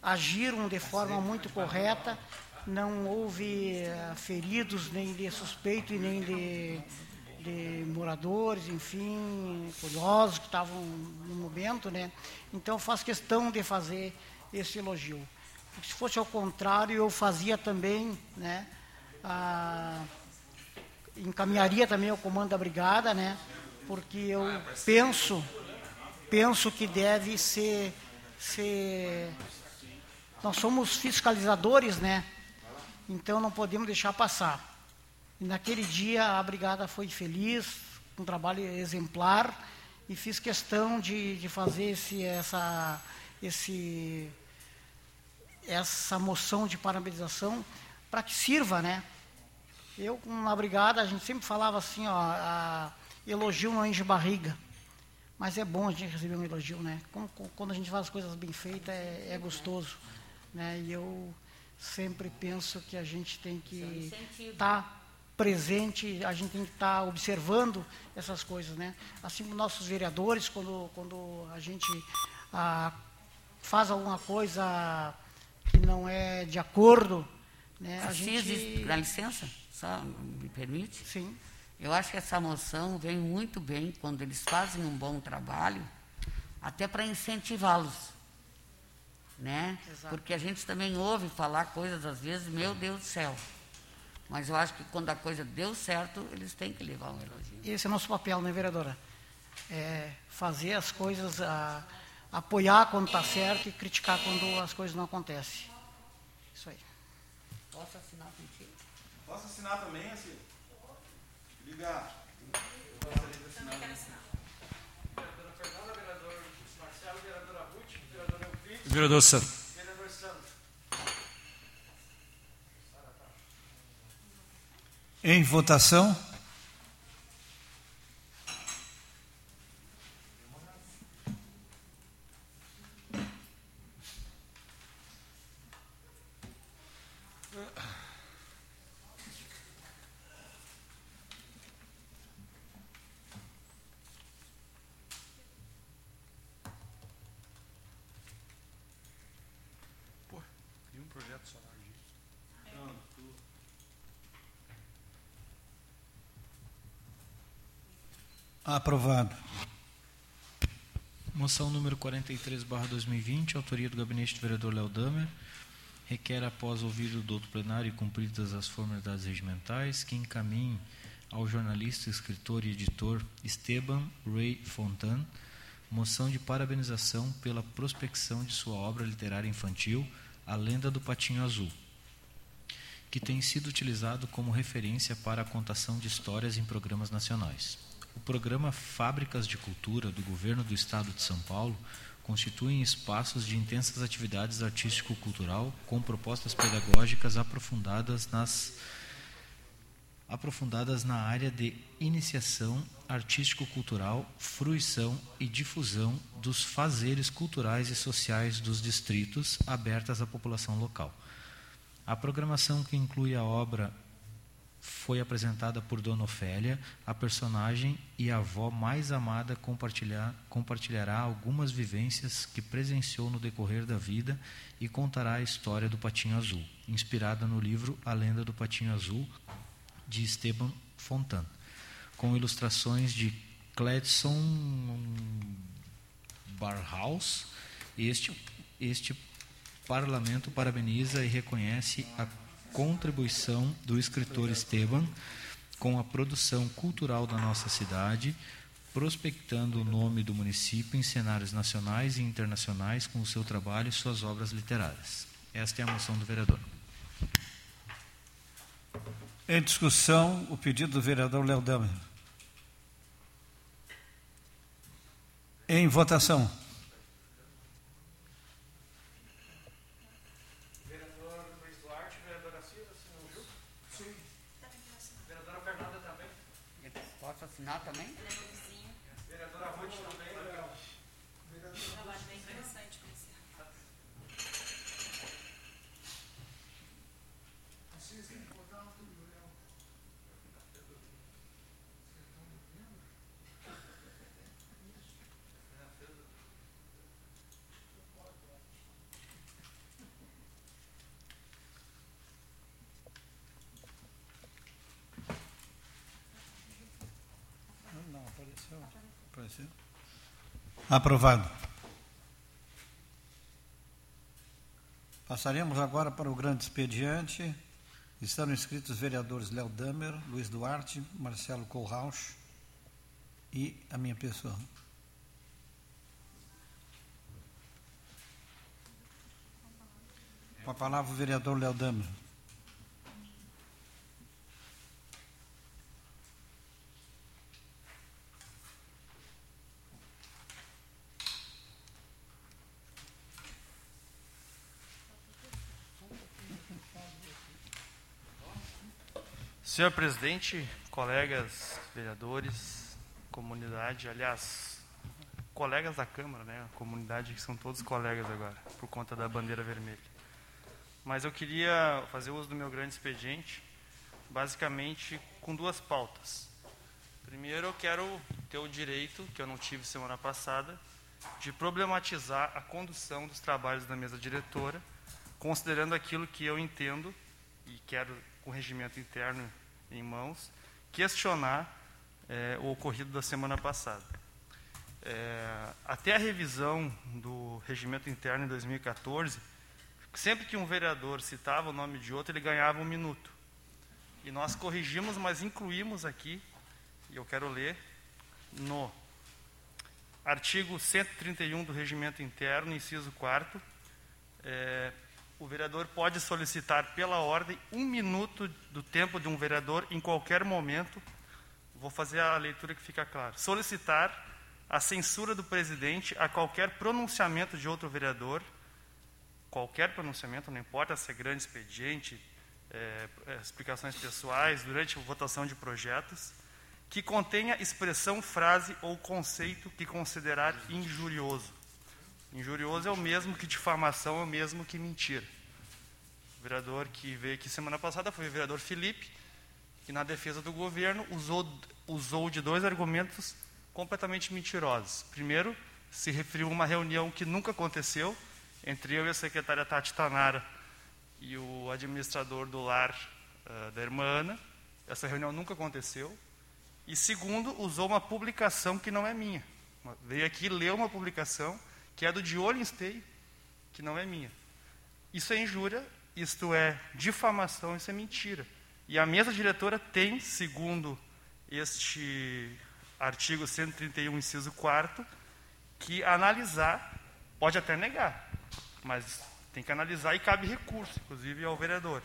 agiram de forma muito correta, não houve eh, feridos nem de suspeito e nem de, de moradores, enfim, curiosos que estavam no momento, né? Então faço questão de fazer esse elogio. Porque se fosse ao contrário, eu fazia também, né? Ah, encaminharia também ao comando da brigada, né? Porque eu penso, penso que deve ser, ser nós somos fiscalizadores, né? Então não podemos deixar passar. E naquele dia a brigada foi feliz, um trabalho exemplar, e fiz questão de, de fazer esse, essa, esse, essa moção de parabenização para que sirva, né? Eu, na brigada, a gente sempre falava assim, ó, a, elogio não enche barriga. Mas é bom a gente receber um elogio, né? Como, quando a gente faz as coisas bem feitas, é, é gostoso. Né? E eu sempre penso que a gente tem que estar tá presente, a gente tem que estar tá observando essas coisas, né? Assim como nossos vereadores, quando, quando a gente ah, faz alguma coisa que não é de acordo, né? A Assis, gente... dá licença, só me permite? Sim. Eu acho que essa moção vem muito bem quando eles fazem um bom trabalho, até para incentivá-los né? Exato. Porque a gente também ouve falar coisas às vezes, meu Deus do céu. Mas eu acho que quando a coisa deu certo, eles têm que levar um elogio. Esse é o nosso papel, né, vereadora? É fazer as coisas, a, apoiar quando está certo e criticar quando as coisas não acontecem. Isso aí. Posso assinar contigo? Posso assinar também, assim? Liga. Vereador Santo. Em votação. um projeto solar Aprovado. Moção número 43, barra 2020, autoria do gabinete do vereador Léo Damer, requer, após ouvir o douto plenário e cumpridas as formalidades regimentais, que encaminhe ao jornalista, escritor e editor Esteban Ray Fontan moção de parabenização pela prospecção de sua obra literária infantil, A Lenda do Patinho Azul, que tem sido utilizado como referência para a contação de histórias em programas nacionais. O programa Fábricas de Cultura do Governo do Estado de São Paulo constituem espaços de intensas atividades artístico-cultural com propostas pedagógicas aprofundadas nas aprofundadas na área de iniciação artístico-cultural, fruição e difusão dos fazeres culturais e sociais dos distritos abertas à população local. A programação que inclui a obra foi apresentada por Dona Ofélia, a personagem e a avó mais amada compartilhar, compartilhará algumas vivências que presenciou no decorrer da vida e contará a história do Patinho Azul, inspirada no livro A Lenda do Patinho Azul, de Esteban Fontan, com ilustrações de Cledson Barhaus. Este, este parlamento parabeniza e reconhece a contribuição do escritor Esteban com a produção cultural da nossa cidade, prospectando o nome do município em cenários nacionais e internacionais com o seu trabalho e suas obras literárias. Esta é a moção do vereador. Em discussão, o pedido do vereador Léo. Em votação. Vereador Luiz Duarte, vereadora Silva, assinou junto? Sim. Vereadora Fernanda também? Posso assinar também? Vereadora Ruth também, Raquel. Trabalho bem interessante, Não, apareceu. Apareceu. Aprovado. Passaremos agora para o grande expediente. Estão inscritos os vereadores Léo Damer, Luiz Duarte, Marcelo Kohlrausch e a minha pessoa. Com a palavra o vereador Léo Damer. Senhor presidente, colegas vereadores, comunidade, aliás, colegas da Câmara, né? A comunidade que são todos colegas agora, por conta da bandeira vermelha. Mas eu queria fazer uso do meu grande expediente, basicamente com duas pautas. Primeiro, eu quero ter o direito, que eu não tive semana passada, de problematizar a condução dos trabalhos da mesa diretora, considerando aquilo que eu entendo e quero, com o regimento interno em mãos, questionar eh, o ocorrido da semana passada. Eh, até a revisão do regimento interno em 2014, sempre que um vereador citava o nome de outro, ele ganhava um minuto. E nós corrigimos, mas incluímos aqui, e eu quero ler, no artigo 131 do regimento interno, inciso 4, é, o vereador pode solicitar pela ordem um minuto do tempo de um vereador em qualquer momento. Vou fazer a leitura que fica claro. Solicitar a censura do presidente a qualquer pronunciamento de outro vereador, qualquer pronunciamento, não importa se é grande expediente, é, explicações pessoais, durante a votação de projetos, que contenha expressão, frase ou conceito que considerar injurioso. Injurioso é o mesmo que difamação, é o mesmo que mentira. O vereador que veio aqui semana passada foi o vereador Felipe, que na defesa do governo usou, usou de dois argumentos completamente mentirosos. Primeiro, se referiu a uma reunião que nunca aconteceu entre eu e a secretária Tati Tanara e o administrador do lar uh, da irmã Ana. Essa reunião nunca aconteceu. E segundo, usou uma publicação que não é minha. Veio aqui ler uma publicação que é do de olho em esteio, que não é minha. Isso é injúria, isto é difamação, isso é mentira. E a mesa diretora tem, segundo este artigo 131, inciso 4 que analisar, pode até negar, mas tem que analisar e cabe recurso, inclusive ao vereador.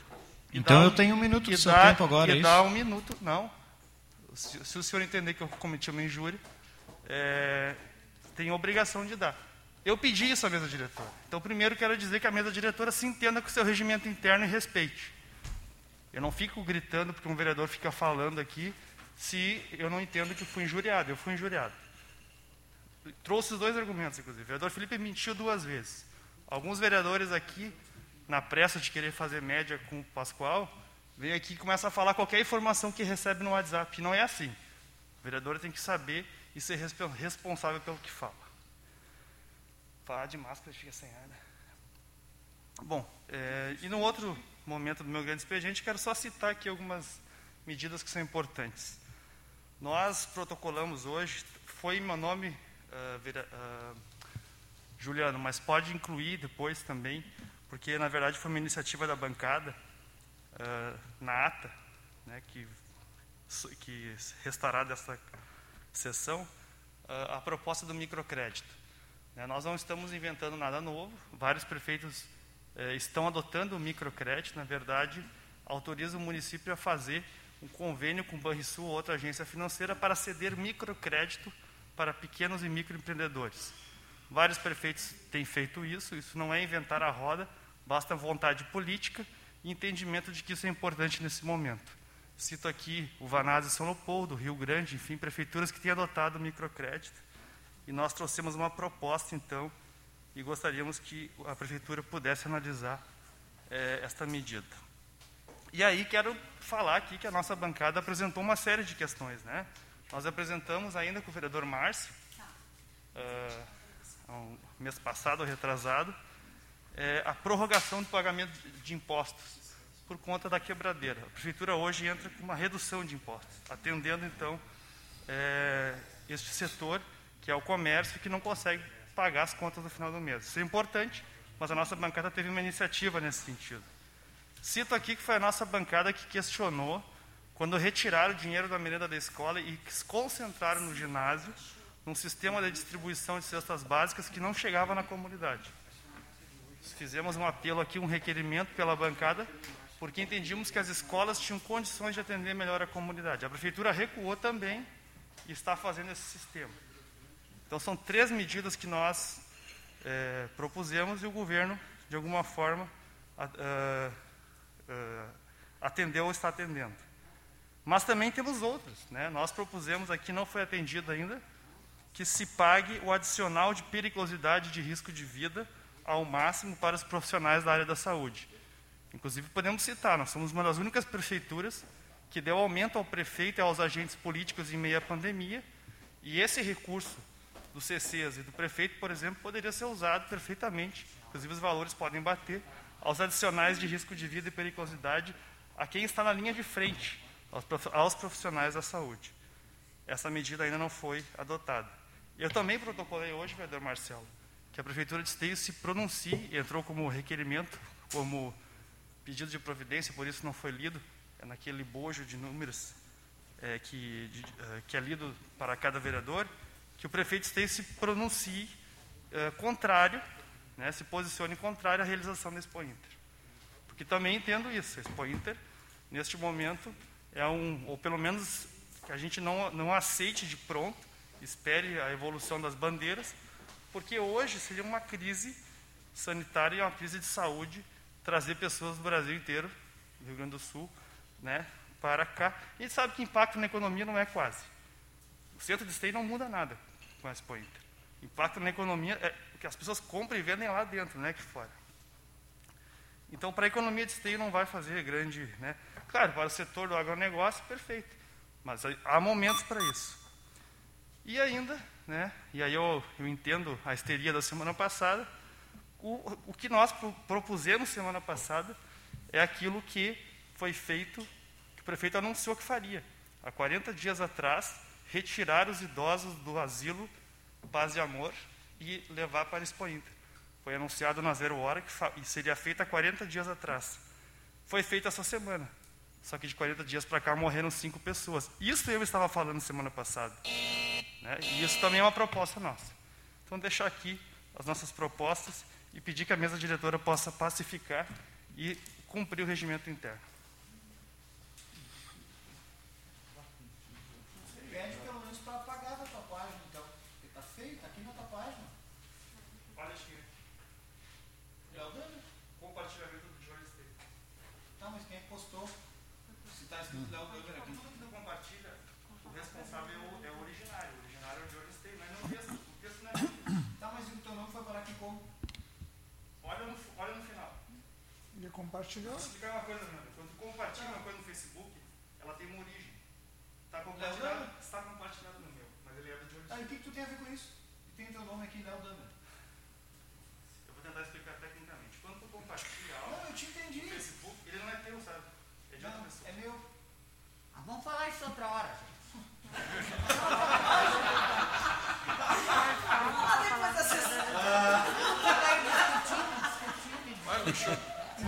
E Então dá eu tenho um minuto do seu dá- tempo agora, E é dá isso? um minuto, não. Se, se o senhor entender que eu cometi uma injúria, é, tem obrigação de dar. Eu pedi isso à mesa diretora. Então, primeiro quero dizer que a mesa diretora se entenda com o seu regimento interno e respeite. Eu não fico gritando porque um vereador fica falando aqui se eu não entendo que fui injuriado. Eu fui injuriado. Trouxe os dois argumentos, inclusive. O vereador Felipe mentiu duas vezes. Alguns vereadores aqui, na pressa de querer fazer média com o Pascoal, vem aqui e começa a falar qualquer informação que recebe no WhatsApp. E não é assim. O vereador tem que saber e ser responsável pelo que fala. Falar de máscara fica sem ar, né? Bom, é, e no outro momento do meu grande expediente, quero só citar aqui algumas medidas que são importantes. Nós protocolamos hoje, foi meu nome, ah, vera- ah, Juliano, mas pode incluir depois também, porque na verdade foi uma iniciativa da bancada, ah, na ata, né, que, que restará dessa sessão, a proposta do microcrédito. Né, Nós não estamos inventando nada novo, vários prefeitos eh, estão adotando o microcrédito, na verdade, autoriza o município a fazer um convênio com o Banrisul ou outra agência financeira para ceder microcrédito para pequenos e microempreendedores. Vários prefeitos têm feito isso, isso não é inventar a roda, basta vontade política e entendimento de que isso é importante nesse momento. Cito aqui o Vanazzi São Leopoldo, Rio Grande, enfim, prefeituras que têm adotado o microcrédito. E nós trouxemos uma proposta, então, e gostaríamos que a prefeitura pudesse analisar eh, esta medida. E aí quero falar aqui que a nossa bancada apresentou uma série de questões. Né? Nós apresentamos ainda com o vereador Márcio, uh, um mês passado, retrasado, é, a prorrogação do pagamento de impostos por conta da quebradeira. A prefeitura hoje entra com uma redução de impostos, atendendo então é, este setor, que é o comércio, que não consegue pagar as contas no final do mês. Isso é importante, mas a nossa bancada teve uma iniciativa nesse sentido. Cito aqui que foi a nossa bancada que questionou quando retiraram o dinheiro da merenda da escola e se concentraram no ginásio, num sistema de distribuição de cestas básicas que não chegava na comunidade. Fizemos um apelo aqui, um requerimento pela bancada, porque entendíamos que as escolas tinham condições de atender melhor a comunidade. A prefeitura recuou também e está fazendo esse sistema. Então, são três medidas que nós é, propusemos e o governo, de alguma forma, a, a, a, atendeu ou está atendendo. Mas também temos outras. Né? Nós propusemos aqui, não foi atendido ainda, que se pague o adicional de periculosidade de risco de vida ao máximo para os profissionais da área da saúde. Inclusive, podemos citar, nós somos uma das únicas prefeituras que deu aumento ao prefeito e aos agentes políticos em meio à pandemia, e esse recurso dos CCs e do prefeito, por exemplo, poderia ser usado perfeitamente, inclusive os valores podem bater, aos adicionais de risco de vida e periculosidade a quem está na linha de frente, aos profissionais da saúde. Essa medida ainda não foi adotada. Eu também protocolei hoje, vereador Marcelo, que a Prefeitura de Esteio se pronuncie, entrou como requerimento, como pedido de providência, por isso não foi lido, é naquele bojo de números é, que, de, é, que é lido para cada vereador, que o prefeito de Esteio se pronuncie é, contrário, né, se posicione contrário à realização da Expo Inter. Porque também entendo isso, a Expo Inter, neste momento, é um, ou pelo menos que a gente não, não aceite de pronto, espere a evolução das bandeiras, porque hoje seria uma crise sanitária e uma crise de saúde trazer pessoas do Brasil inteiro, do Rio Grande do Sul, né, para cá. E sabe que impacto na economia não é quase. O centro de esteio não muda nada com a Expo Inter. Impacto na economia é que as pessoas compram e vendem lá dentro, não é aqui fora. Então, para a economia de esteio não vai fazer grande... Né? Claro, para o setor do agronegócio, perfeito. Mas há momentos para isso. E ainda, né, e aí eu, eu entendo a histeria da semana passada, o, o que nós propusemos semana passada é aquilo que foi feito, que o prefeito anunciou que faria. Há 40 dias atrás, retirar os idosos do asilo Paz e Amor e levar para Expo Inter. Foi anunciado na Zero Hora que seria feito há 40 dias atrás. Foi feito essa semana. Só que de 40 dias para cá morreram cinco pessoas. Isso eu estava falando semana passada. Né? E isso também é uma proposta nossa. Então, deixar aqui as nossas propostas e pedir que a mesa diretora possa pacificar e cumprir o regimento interno. Você pede pelo menos para apagar da tua página, então. Porque está feio, está aqui na tua página. Olha aqui. Léo Dani? Compartilhamento do Jorge Esteio. Tá, mas quem é que postou? Se está escrito Léo Dani aqui. Tudo que não compartilha, o responsável é o, é o originário. O originário é o Jorge Esteio, mas não o texto. O texto não é meu. Tá, mas o teu nome foi parar aqui como? Olha no, olha no final. Ele compartilhou. Vou explicar uma coisa, Nanda. Quando tu compartilha uma coisa no Facebook, ela tem uma origem. Está compartilhado, está compartilhado no meu, mas ele é do Jorge Ah, e o que, que tu tem a ver com isso? Tem teu nome aqui, Léo Dana. Eu vou tentar explicar tecnicamente. Quando tu compartilha algo Não, eu te entendi. no Facebook, ele não é teu, sabe? É de outra Não, pessoa. é meu. Ah, vamos falar isso outra hora, gente.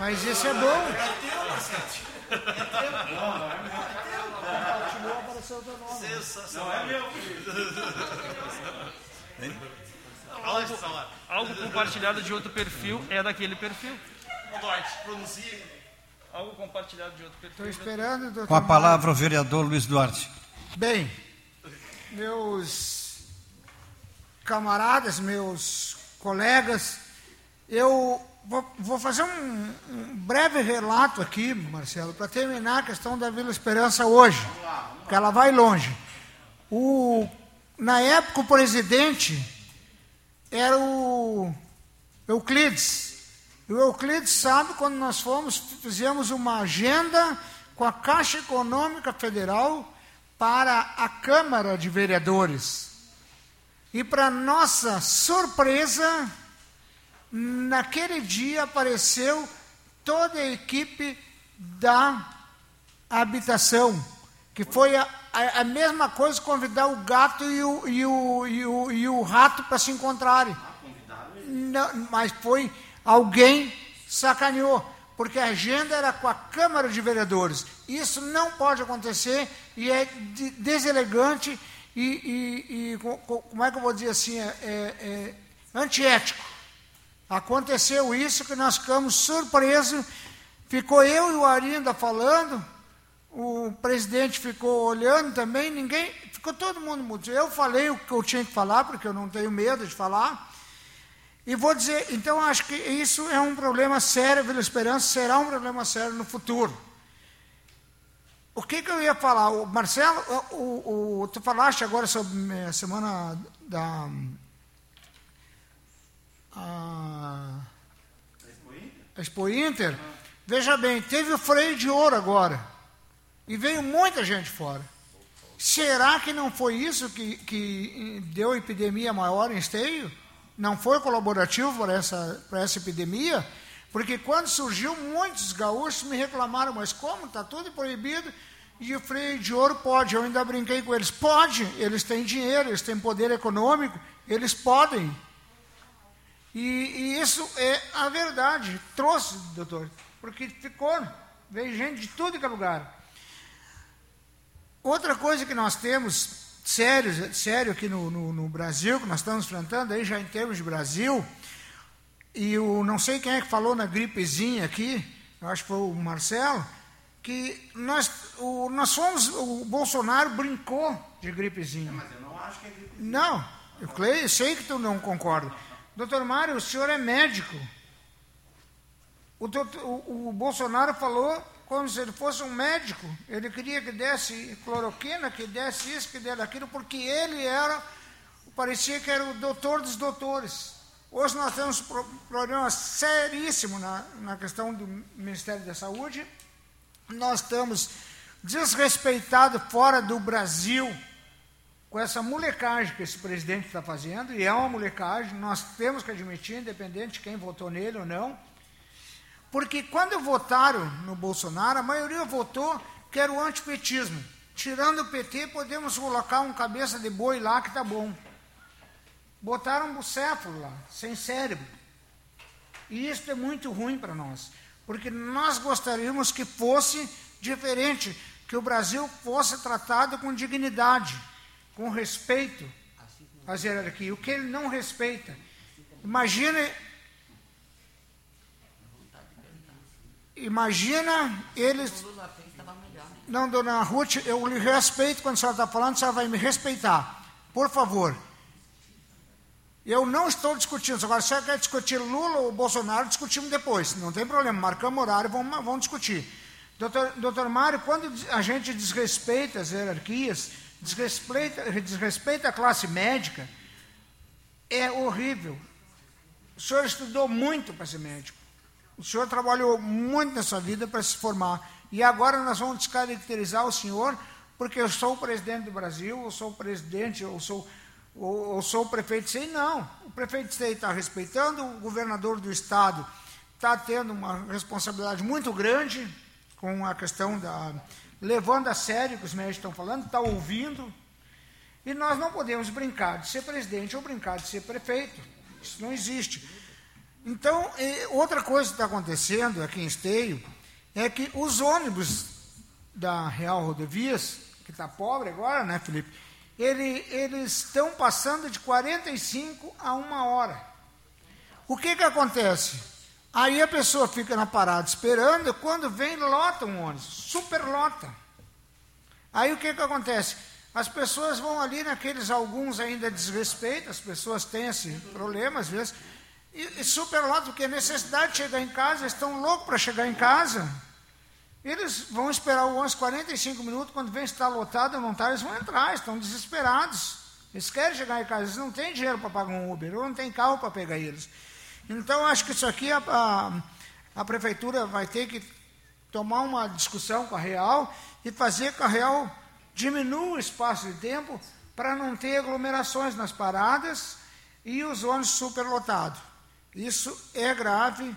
Mas esse é bom. Compartilhou, apareceu o teu nome. Não é meu. Algo, algo compartilhado de outro perfil é daquele perfil. Duarte, pronuncia. Algo compartilhado de outro Estou perfil. esperando, doutor. Com a palavra o vereador Luiz Duarte. Bem, meus camaradas, meus colegas, eu vou, vou fazer um, um breve relato aqui, Marcelo, para terminar a questão da Vila Esperança hoje, porque ela vai longe. O, na época, o presidente era o Euclides, E o Euclides sabe quando nós fomos, fizemos uma agenda com a Caixa Econômica Federal para a Câmara de Vereadores. E para nossa surpresa, naquele dia apareceu toda a equipe da habitação, que foi a, a, a mesma coisa convidar o gato e o, e o, e o, e o rato para se encontrarem. Não, mas foi alguém sacaneou, porque a agenda era com a Câmara de Vereadores. Isso não pode acontecer e é de, deselegante e, e, e, como é que eu vou dizer assim, é, é, é antiético. Aconteceu isso que nós ficamos surpresos. Ficou eu e o Arinda falando, o presidente ficou olhando também, ninguém, ficou todo mundo mudo. Eu falei o que eu tinha que falar, porque eu não tenho medo de falar. E vou dizer, então acho que isso é um problema sério, Vila Esperança será um problema sério no futuro. O que, que eu ia falar? O Marcelo, o, o, tu falaste agora sobre a semana da. A, a Expo Inter. Veja bem, teve o freio de ouro agora. E veio muita gente fora. Será que não foi isso que, que deu epidemia maior em esteio? não foi colaborativo para essa, para essa epidemia, porque quando surgiu, muitos gaúchos me reclamaram, mas como? Está tudo proibido e o freio de ouro pode. Eu ainda brinquei com eles. Pode, eles têm dinheiro, eles têm poder econômico, eles podem. E, e isso é a verdade. Trouxe, doutor, porque ficou, veio gente de tudo que é lugar. Outra coisa que nós temos sério, sério aqui no, no, no, Brasil, que nós estamos enfrentando aí já em termos de Brasil. E o não sei quem é que falou na gripezinha aqui, eu acho que foi o Marcelo, que nós, o, nós fomos, o Bolsonaro brincou de gripezinha. Mas eu não acho que é gripezinha. Não, eu sei que tu não concorda. Doutor Mário, o senhor é médico. O, doutor, o, o Bolsonaro falou como se ele fosse um médico. Ele queria que desse cloroquina, que desse isso, que desse aquilo, porque ele era, parecia que era o doutor dos doutores. Hoje nós temos um problema seríssimo na, na questão do Ministério da Saúde. Nós estamos desrespeitados fora do Brasil com essa molecagem que esse presidente está fazendo, e é uma molecagem, nós temos que admitir, independente de quem votou nele ou não. Porque quando votaram no Bolsonaro, a maioria votou que era o antipetismo. Tirando o PT, podemos colocar um cabeça de boi lá que está bom. Botaram um bucéfalo lá, sem cérebro. E isso é muito ruim para nós. Porque nós gostaríamos que fosse diferente, que o Brasil fosse tratado com dignidade, com respeito às hierarquias. O que ele não respeita. Imagine Imagina eles. Não, dona Ruth, eu lhe respeito quando a senhora está falando, a senhora vai me respeitar. Por favor. Eu não estou discutindo. Agora, se senhora quer discutir Lula ou Bolsonaro, discutimos depois. Não tem problema. Marcamos horário, vamos, vamos discutir. Doutor, doutor Mário, quando a gente desrespeita as hierarquias, desrespeita, desrespeita a classe médica, é horrível. O senhor estudou muito para ser médico. O senhor trabalhou muito nessa vida para se formar. E agora nós vamos descaracterizar o senhor porque eu sou o presidente do Brasil, eu sou o presidente, eu sou, eu, eu sou o prefeito de Sei. Não. O prefeito de Sei está respeitando, o governador do estado está tendo uma responsabilidade muito grande com a questão da. Levando a sério o que os médicos estão falando, está ouvindo. E nós não podemos brincar de ser presidente ou brincar de ser prefeito. Isso não existe. Então, outra coisa que está acontecendo aqui em Esteio é que os ônibus da Real Rodovias, que está pobre agora, né, Felipe? Ele, eles estão passando de 45 a uma hora. O que, que acontece? Aí a pessoa fica na parada esperando, quando vem, lota um ônibus, superlota. Aí o que, que acontece? As pessoas vão ali naqueles, alguns ainda desrespeitam, as pessoas têm esse problema, às vezes, e, e superlota, porque a necessidade de chegar em casa, eles estão loucos para chegar em casa. Eles vão esperar o ônibus 45 minutos, quando vem estar lotado não está, eles vão entrar, estão desesperados. Eles querem chegar em casa, eles não têm dinheiro para pagar um Uber, ou não têm carro para pegar eles. Então, acho que isso aqui a, a, a prefeitura vai ter que tomar uma discussão com a Real e fazer com a Real diminua o espaço de tempo para não ter aglomerações nas paradas e os ônibus superlotados. Isso é grave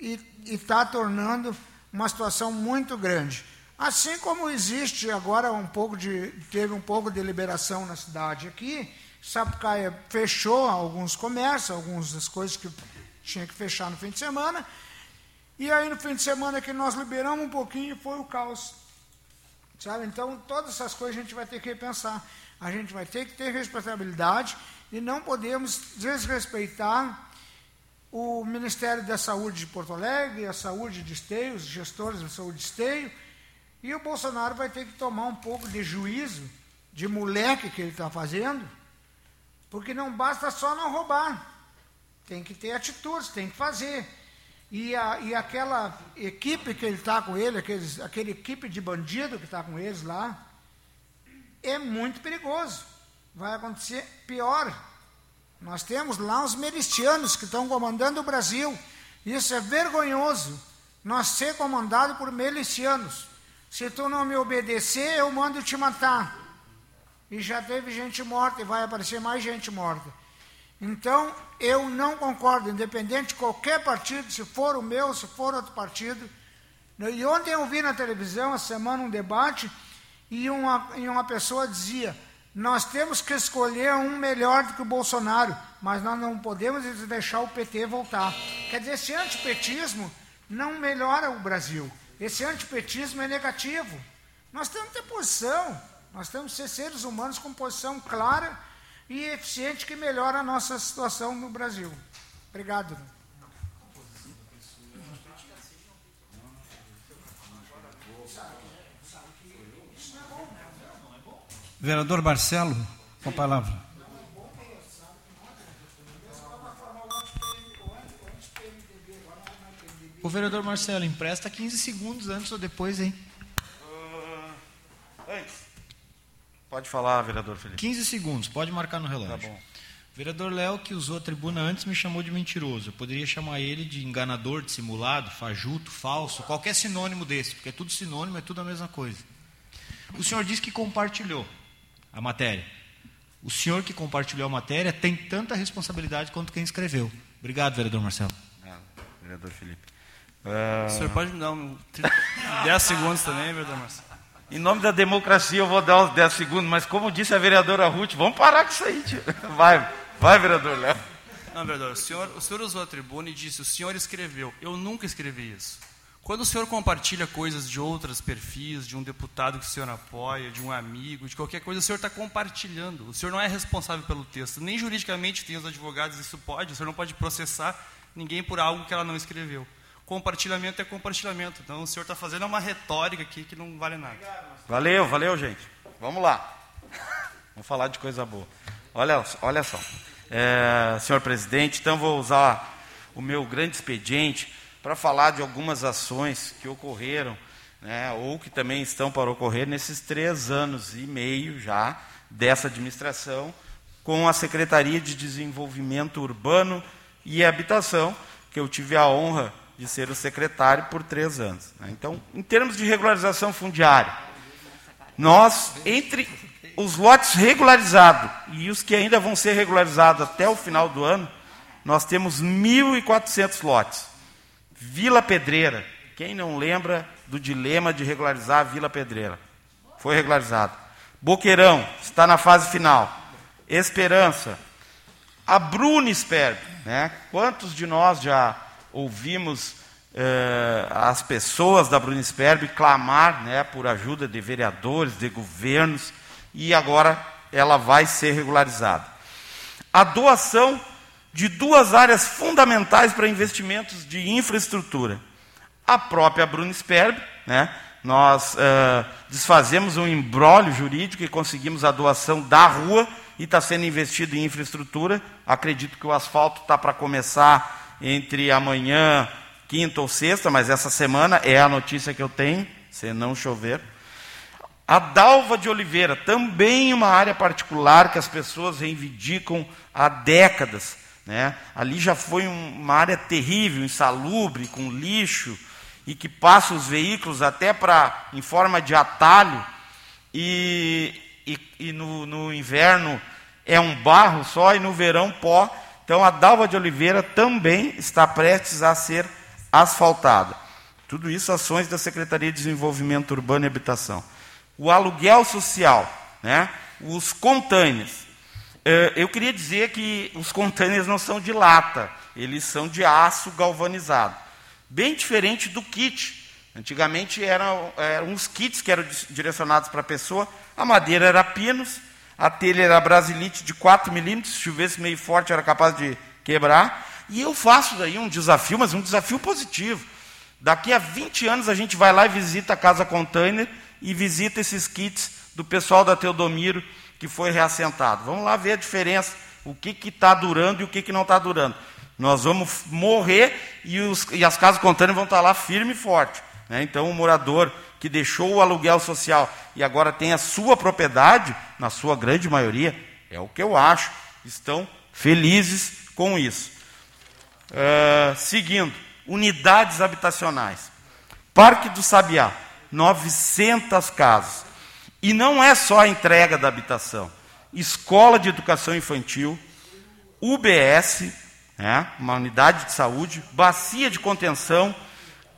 e está tornando uma situação muito grande. Assim como existe agora um pouco de teve um pouco de liberação na cidade aqui, Sapucaia fechou alguns comércios, algumas das coisas que tinha que fechar no fim de semana, e aí no fim de semana que nós liberamos um pouquinho foi o caos. Sabe? Então, todas essas coisas a gente vai ter que repensar. A gente vai ter que ter responsabilidade e não podemos desrespeitar o Ministério da Saúde de Porto Alegre, a saúde de Esteio, os gestores da saúde de Esteio, e o Bolsonaro vai ter que tomar um pouco de juízo de moleque que ele está fazendo, porque não basta só não roubar, tem que ter atitudes, tem que fazer. E, a, e aquela equipe que ele está com ele, aqueles, aquele equipe de bandido que está com eles lá, é muito perigoso. Vai acontecer pior. Nós temos lá os milicianos que estão comandando o Brasil. Isso é vergonhoso. Nós ser comandado por milicianos. Se tu não me obedecer, eu mando te matar. E já teve gente morta e vai aparecer mais gente morta. Então, eu não concordo, independente de qualquer partido, se for o meu, se for outro partido. E ontem eu vi na televisão, a semana, um debate, e uma, e uma pessoa dizia: nós temos que escolher um melhor do que o Bolsonaro, mas nós não podemos deixar o PT voltar. Quer dizer, esse antipetismo não melhora o Brasil. Esse antipetismo é negativo. Nós temos que ter posição, nós temos que ser seres humanos com posição clara e eficiente que melhora a nossa situação no Brasil. Obrigado. Vereador Marcelo, com a palavra. O vereador Marcelo, empresta 15 segundos antes ou depois, hein? Uh, antes. Pode falar, vereador Felipe. 15 segundos, pode marcar no relógio. Tá bom. O vereador Léo, que usou a tribuna antes, me chamou de mentiroso. Eu poderia chamar ele de enganador, dissimulado, fajuto, falso, qualquer sinônimo desse, porque é tudo sinônimo, é tudo a mesma coisa. O senhor disse que compartilhou a matéria. O senhor que compartilhou a matéria tem tanta responsabilidade quanto quem escreveu. Obrigado, vereador Marcelo. Ah, vereador Felipe. Uh... O senhor pode me dar um 10 segundos também, vereador Marcelo? Em nome da democracia eu vou dar uns 10 segundos, mas como disse a vereadora Ruth, vamos parar com isso aí, tio. Vai, vai, vereador Léo. Não, vereador, o senhor, o senhor usou a tribuna e disse, o senhor escreveu. Eu nunca escrevi isso. Quando o senhor compartilha coisas de outros perfis, de um deputado que o senhor apoia, de um amigo, de qualquer coisa, o senhor está compartilhando. O senhor não é responsável pelo texto. Nem juridicamente tem os advogados, isso pode. O senhor não pode processar ninguém por algo que ela não escreveu. Compartilhamento é compartilhamento. Então o senhor está fazendo uma retórica aqui que não vale nada. Valeu, valeu, gente. Vamos lá. Vamos falar de coisa boa. Olha, olha só. É, senhor presidente, então vou usar o meu grande expediente para falar de algumas ações que ocorreram, né, ou que também estão para ocorrer nesses três anos e meio já dessa administração, com a Secretaria de Desenvolvimento Urbano e Habitação, que eu tive a honra de ser o secretário por três anos. Né. Então, em termos de regularização fundiária, nós, entre os lotes regularizados e os que ainda vão ser regularizados até o final do ano, nós temos 1.400 lotes. Vila Pedreira. Quem não lembra do dilema de regularizar a Vila Pedreira? Foi regularizado. Boqueirão, está na fase final. Esperança. A Brunisperb. Né? Quantos de nós já ouvimos eh, as pessoas da Brunisperb clamar né, por ajuda de vereadores, de governos, e agora ela vai ser regularizada. A doação de duas áreas fundamentais para investimentos de infraestrutura. A própria Brunisperb, né? nós uh, desfazemos um embrólio jurídico e conseguimos a doação da rua e está sendo investido em infraestrutura. Acredito que o asfalto está para começar entre amanhã, quinta ou sexta, mas essa semana é a notícia que eu tenho, se não chover. A Dalva de Oliveira, também uma área particular que as pessoas reivindicam há décadas Né? Ali já foi um, uma área terrível, insalubre, com lixo, e que passa os veículos até para em forma de atalho, e, e, e no, no inverno é um barro só, e no verão pó. Então a Dalva de Oliveira também está prestes a ser asfaltada. Tudo isso ações da Secretaria de Desenvolvimento Urbano e Habitação. O aluguel social, né? os containers. Eh, eu queria dizer que os containers não são de lata, eles são de aço galvanizado. Bem diferente do kit. Antigamente eram, eram uns kits que eram direcionados para a pessoa. A madeira era pinos, a telha era brasilite de 4 milímetros, se chovesse meio forte era capaz de quebrar. E eu faço daí um desafio, mas um desafio positivo. Daqui a 20 anos a gente vai lá e visita a Casa Container e visita esses kits do pessoal da Teodomiro que foi reassentado. Vamos lá ver a diferença, o que está durando e o que, que não está durando. Nós vamos morrer e, os, e as casas container vão estar tá lá firme e forte. Né? Então, o morador que deixou o aluguel social e agora tem a sua propriedade, na sua grande maioria, é o que eu acho, estão felizes com isso. Uh, seguindo unidades habitacionais. Parque do Sabiá, 900 casas. E não é só a entrega da habitação. Escola de Educação Infantil, UBS, né, uma unidade de saúde, bacia de contenção,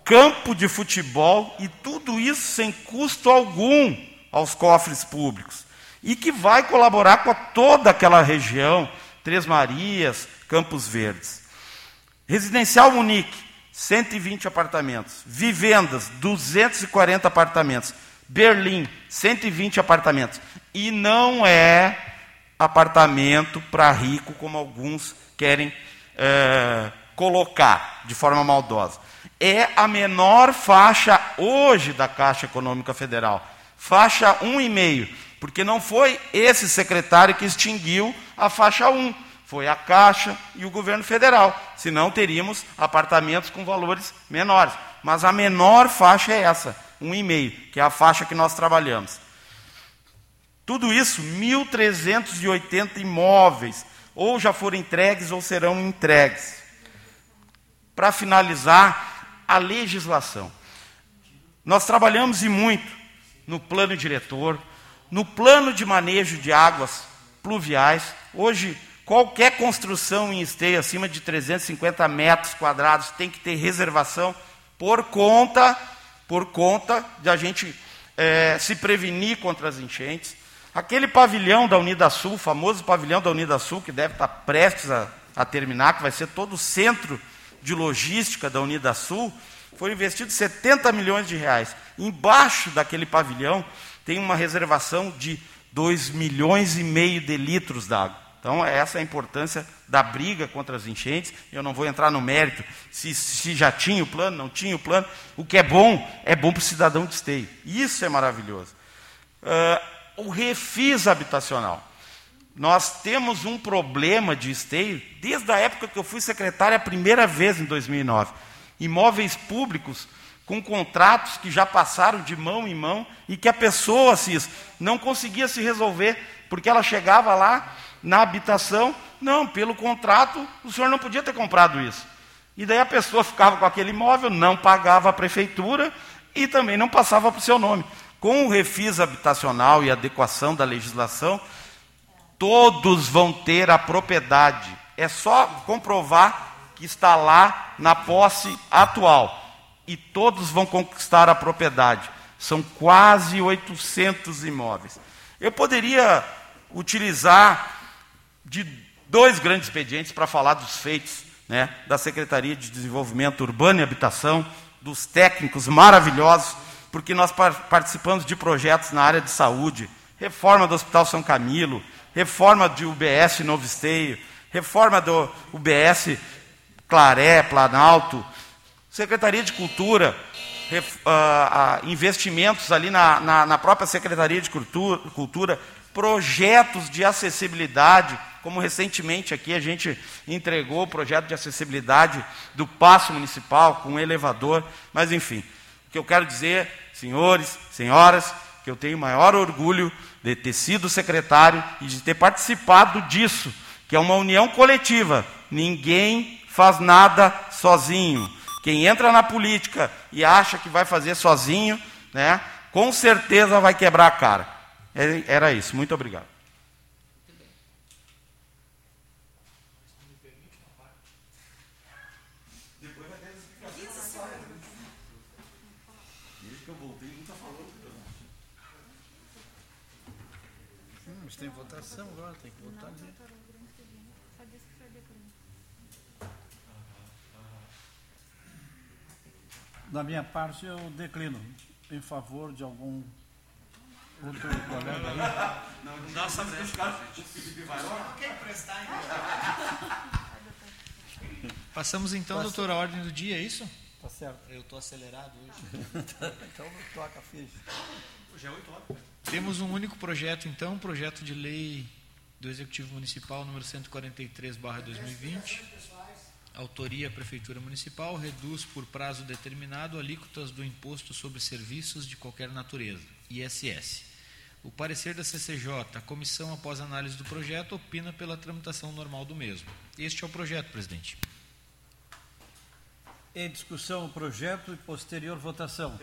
campo de futebol e tudo isso sem custo algum aos cofres públicos. E que vai colaborar com toda aquela região, Três Marias, Campos Verdes. Residencial Munique, 120 apartamentos. Vivendas, 240 apartamentos. Berlim, 120 apartamentos. E não é apartamento para rico, como alguns querem é, colocar de forma maldosa. É a menor faixa hoje da Caixa Econômica Federal. Faixa 1,5. Porque não foi esse secretário que extinguiu a faixa 1 foi a Caixa e o governo federal. Senão teríamos apartamentos com valores menores. Mas a menor faixa é essa, 1,5, que é a faixa que nós trabalhamos. Tudo isso, 1.380 imóveis, ou já foram entregues ou serão entregues. Para finalizar, a legislação. Nós trabalhamos e muito no plano diretor, no plano de manejo de águas pluviais. Hoje, Qualquer construção em esteio acima de 350 metros quadrados tem que ter reservação por conta, por conta de a gente é, se prevenir contra as enchentes. Aquele pavilhão da Unidasul, o famoso pavilhão da Unidasul, que deve estar prestes a, a terminar, que vai ser todo o centro de logística da Unidasul, foi investido 70 milhões de reais. Embaixo daquele pavilhão tem uma reservação de 2 milhões e meio de litros d'água. Então, essa é a importância da briga contra as enchentes. Eu não vou entrar no mérito se, se já tinha o plano, não tinha o plano. O que é bom, é bom para o cidadão de esteio. Isso é maravilhoso. Uh, o refis habitacional. Nós temos um problema de esteio desde a época que eu fui secretário a primeira vez, em 2009. Imóveis públicos com contratos que já passaram de mão em mão e que a pessoa, Assis, não conseguia se resolver, porque ela chegava lá na habitação. Não, pelo contrato, o senhor não podia ter comprado isso. E daí a pessoa ficava com aquele imóvel, não pagava a prefeitura e também não passava para o seu nome. Com o refis habitacional e adequação da legislação, todos vão ter a propriedade. É só comprovar que está lá na posse atual. E todos vão conquistar a propriedade. São quase 800 imóveis. Eu poderia utilizar de dois grandes expedientes para falar dos feitos né, da Secretaria de Desenvolvimento Urbano e Habitação, dos técnicos maravilhosos, porque nós participamos de projetos na área de saúde, reforma do Hospital São Camilo, reforma de UBS Novo Esteio, reforma do UBS Claré, Planalto, Secretaria de Cultura, ref, uh, uh, investimentos ali na, na, na, própria Secretaria de Cultura, Cultura, projetos de acessibilidade, como recentemente aqui a gente entregou o projeto de acessibilidade do passo municipal com um elevador, mas enfim, o que eu quero dizer, senhores, senhoras, que eu tenho maior orgulho de ter sido secretário e de ter participado disso que é uma união coletiva. Ninguém faz nada sozinho. Quem entra na política e acha que vai fazer sozinho, né, com certeza vai quebrar a cara. Era isso. Muito obrigado. Mas tem votação agora, tem que votar. Né? Da minha parte, eu declino em favor de algum outro colega aí. Não, não dá essa brecha. Quem emprestar, Passamos então, Passa. doutor, a ordem do dia, é isso? Tá certo. Eu estou acelerado hoje. então toca a ficha. Já é 8 horas. Temos um único projeto, então, projeto de lei do Executivo Municipal número 143/2020. Autoria Prefeitura Municipal reduz por prazo determinado alíquotas do imposto sobre serviços de qualquer natureza, ISS. O parecer da CCJ, a comissão após análise do projeto opina pela tramitação normal do mesmo. Este é o projeto, presidente. Em discussão o projeto e posterior votação.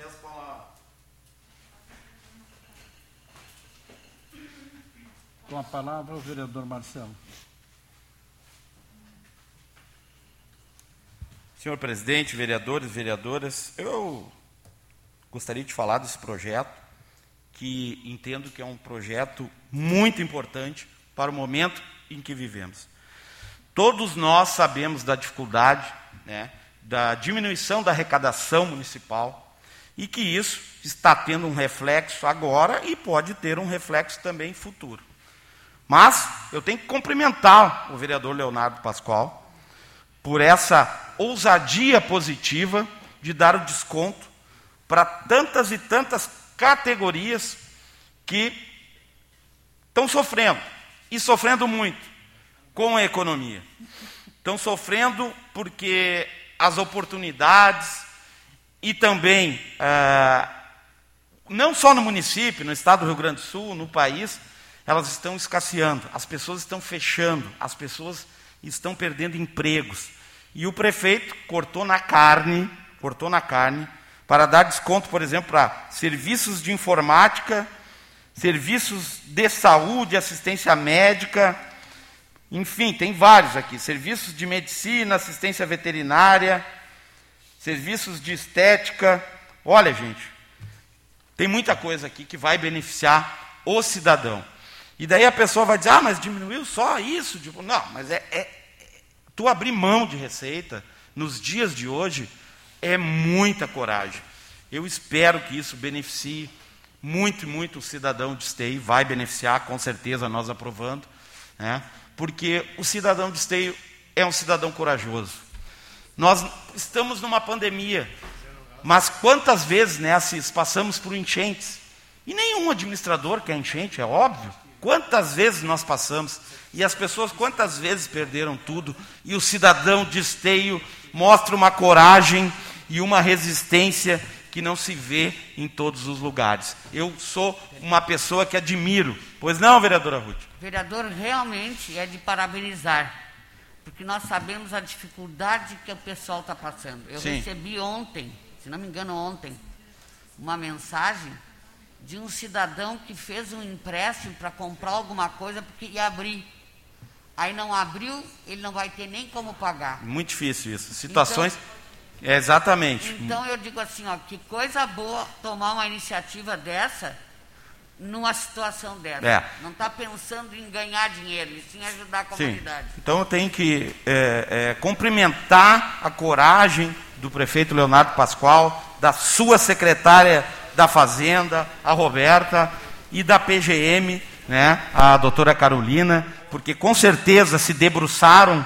Com a palavra o vereador Marcelo. Senhor presidente, vereadores, vereadoras, eu gostaria de falar desse projeto, que entendo que é um projeto muito importante para o momento em que vivemos. Todos nós sabemos da dificuldade, né, da diminuição da arrecadação municipal e que isso está tendo um reflexo agora e pode ter um reflexo também futuro. Mas eu tenho que cumprimentar o vereador Leonardo Pascoal por essa ousadia positiva de dar o desconto para tantas e tantas categorias que estão sofrendo, e sofrendo muito, com a economia. Estão sofrendo porque as oportunidades e também, ah, não só no município, no estado do Rio Grande do Sul, no país, elas estão escasseando, as pessoas estão fechando, as pessoas estão perdendo empregos. E o prefeito cortou na carne, cortou na carne, para dar desconto, por exemplo, para serviços de informática, serviços de saúde, assistência médica, enfim, tem vários aqui, serviços de medicina, assistência veterinária, serviços de estética. Olha, gente, tem muita coisa aqui que vai beneficiar o cidadão. E daí a pessoa vai dizer, ah, mas diminuiu só isso? Tipo, não, mas é, é, tu abrir mão de receita nos dias de hoje é muita coragem. Eu espero que isso beneficie muito, muito o cidadão de esteio, vai beneficiar, com certeza, nós aprovando, né? porque o cidadão de esteio é um cidadão corajoso. Nós estamos numa pandemia, mas quantas vezes, né, Assis, passamos por enchentes? E nenhum administrador quer enchente, é óbvio. Quantas vezes nós passamos? E as pessoas quantas vezes perderam tudo? E o cidadão de esteio mostra uma coragem e uma resistência que não se vê em todos os lugares. Eu sou uma pessoa que admiro. Pois não, vereadora Ruth? Vereador, realmente é de parabenizar, porque nós sabemos a dificuldade que o pessoal está passando. Eu Sim. recebi ontem, se não me engano ontem, uma mensagem de um cidadão que fez um empréstimo para comprar alguma coisa porque ia abrir. Aí não abriu, ele não vai ter nem como pagar. Muito difícil isso. Situações. é, exatamente. Então eu digo assim, ó, que coisa boa tomar uma iniciativa dessa numa situação dessa. É. Não está pensando em ganhar dinheiro, e sim ajudar a Sim. comunidade. Então eu tenho que é, é, cumprimentar a coragem do prefeito Leonardo Pascoal, da sua secretária da Fazenda, a Roberta, e da PGM, né, a doutora Carolina, porque com certeza se debruçaram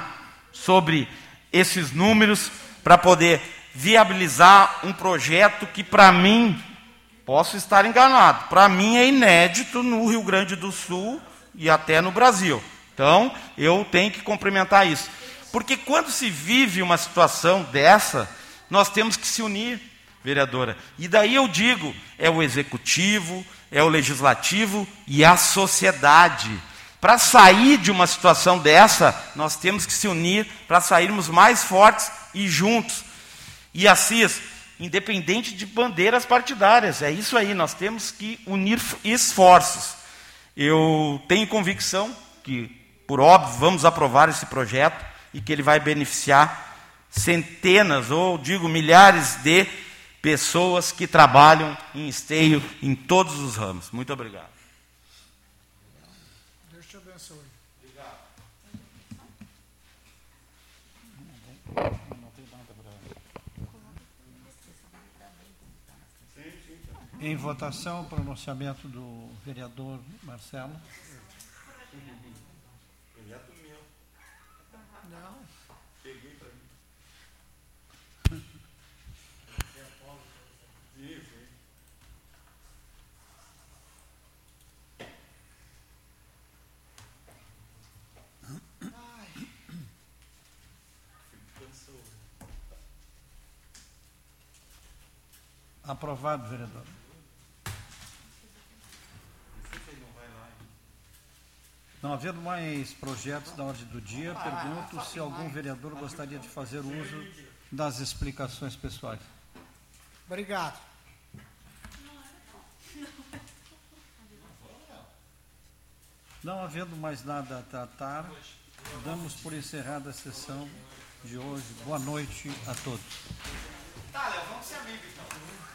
sobre esses números para poder viabilizar um projeto que, para mim, posso estar enganado, para mim é inédito no Rio Grande do Sul e até no Brasil. Então, eu tenho que cumprimentar isso. Porque quando se vive uma situação dessa, nós temos que se unir, vereadora. E daí eu digo, é o executivo, é o legislativo e a sociedade, Para sair de uma situação dessa, nós temos que se unir para sairmos mais fortes e juntos. E Assis, independente de bandeiras partidárias, é isso aí, nós temos que unir esforços. Eu tenho convicção que, por óbvio, vamos aprovar esse projeto e que ele vai beneficiar centenas ou digo milhares de pessoas que trabalham em esteio em todos os ramos. Muito obrigado. Deus te abençoe. Em votação, pronunciamento do vereador Marcelo. Aprovado, vereador. Não havendo mais projetos da ordem do dia, pergunto se algum vereador gostaria de fazer uso das explicações pessoais. Obrigado. Não havendo mais nada a tratar, damos por encerrada a sessão de hoje. Boa noite a todos. Tá, Léo, vamos ser amigos então.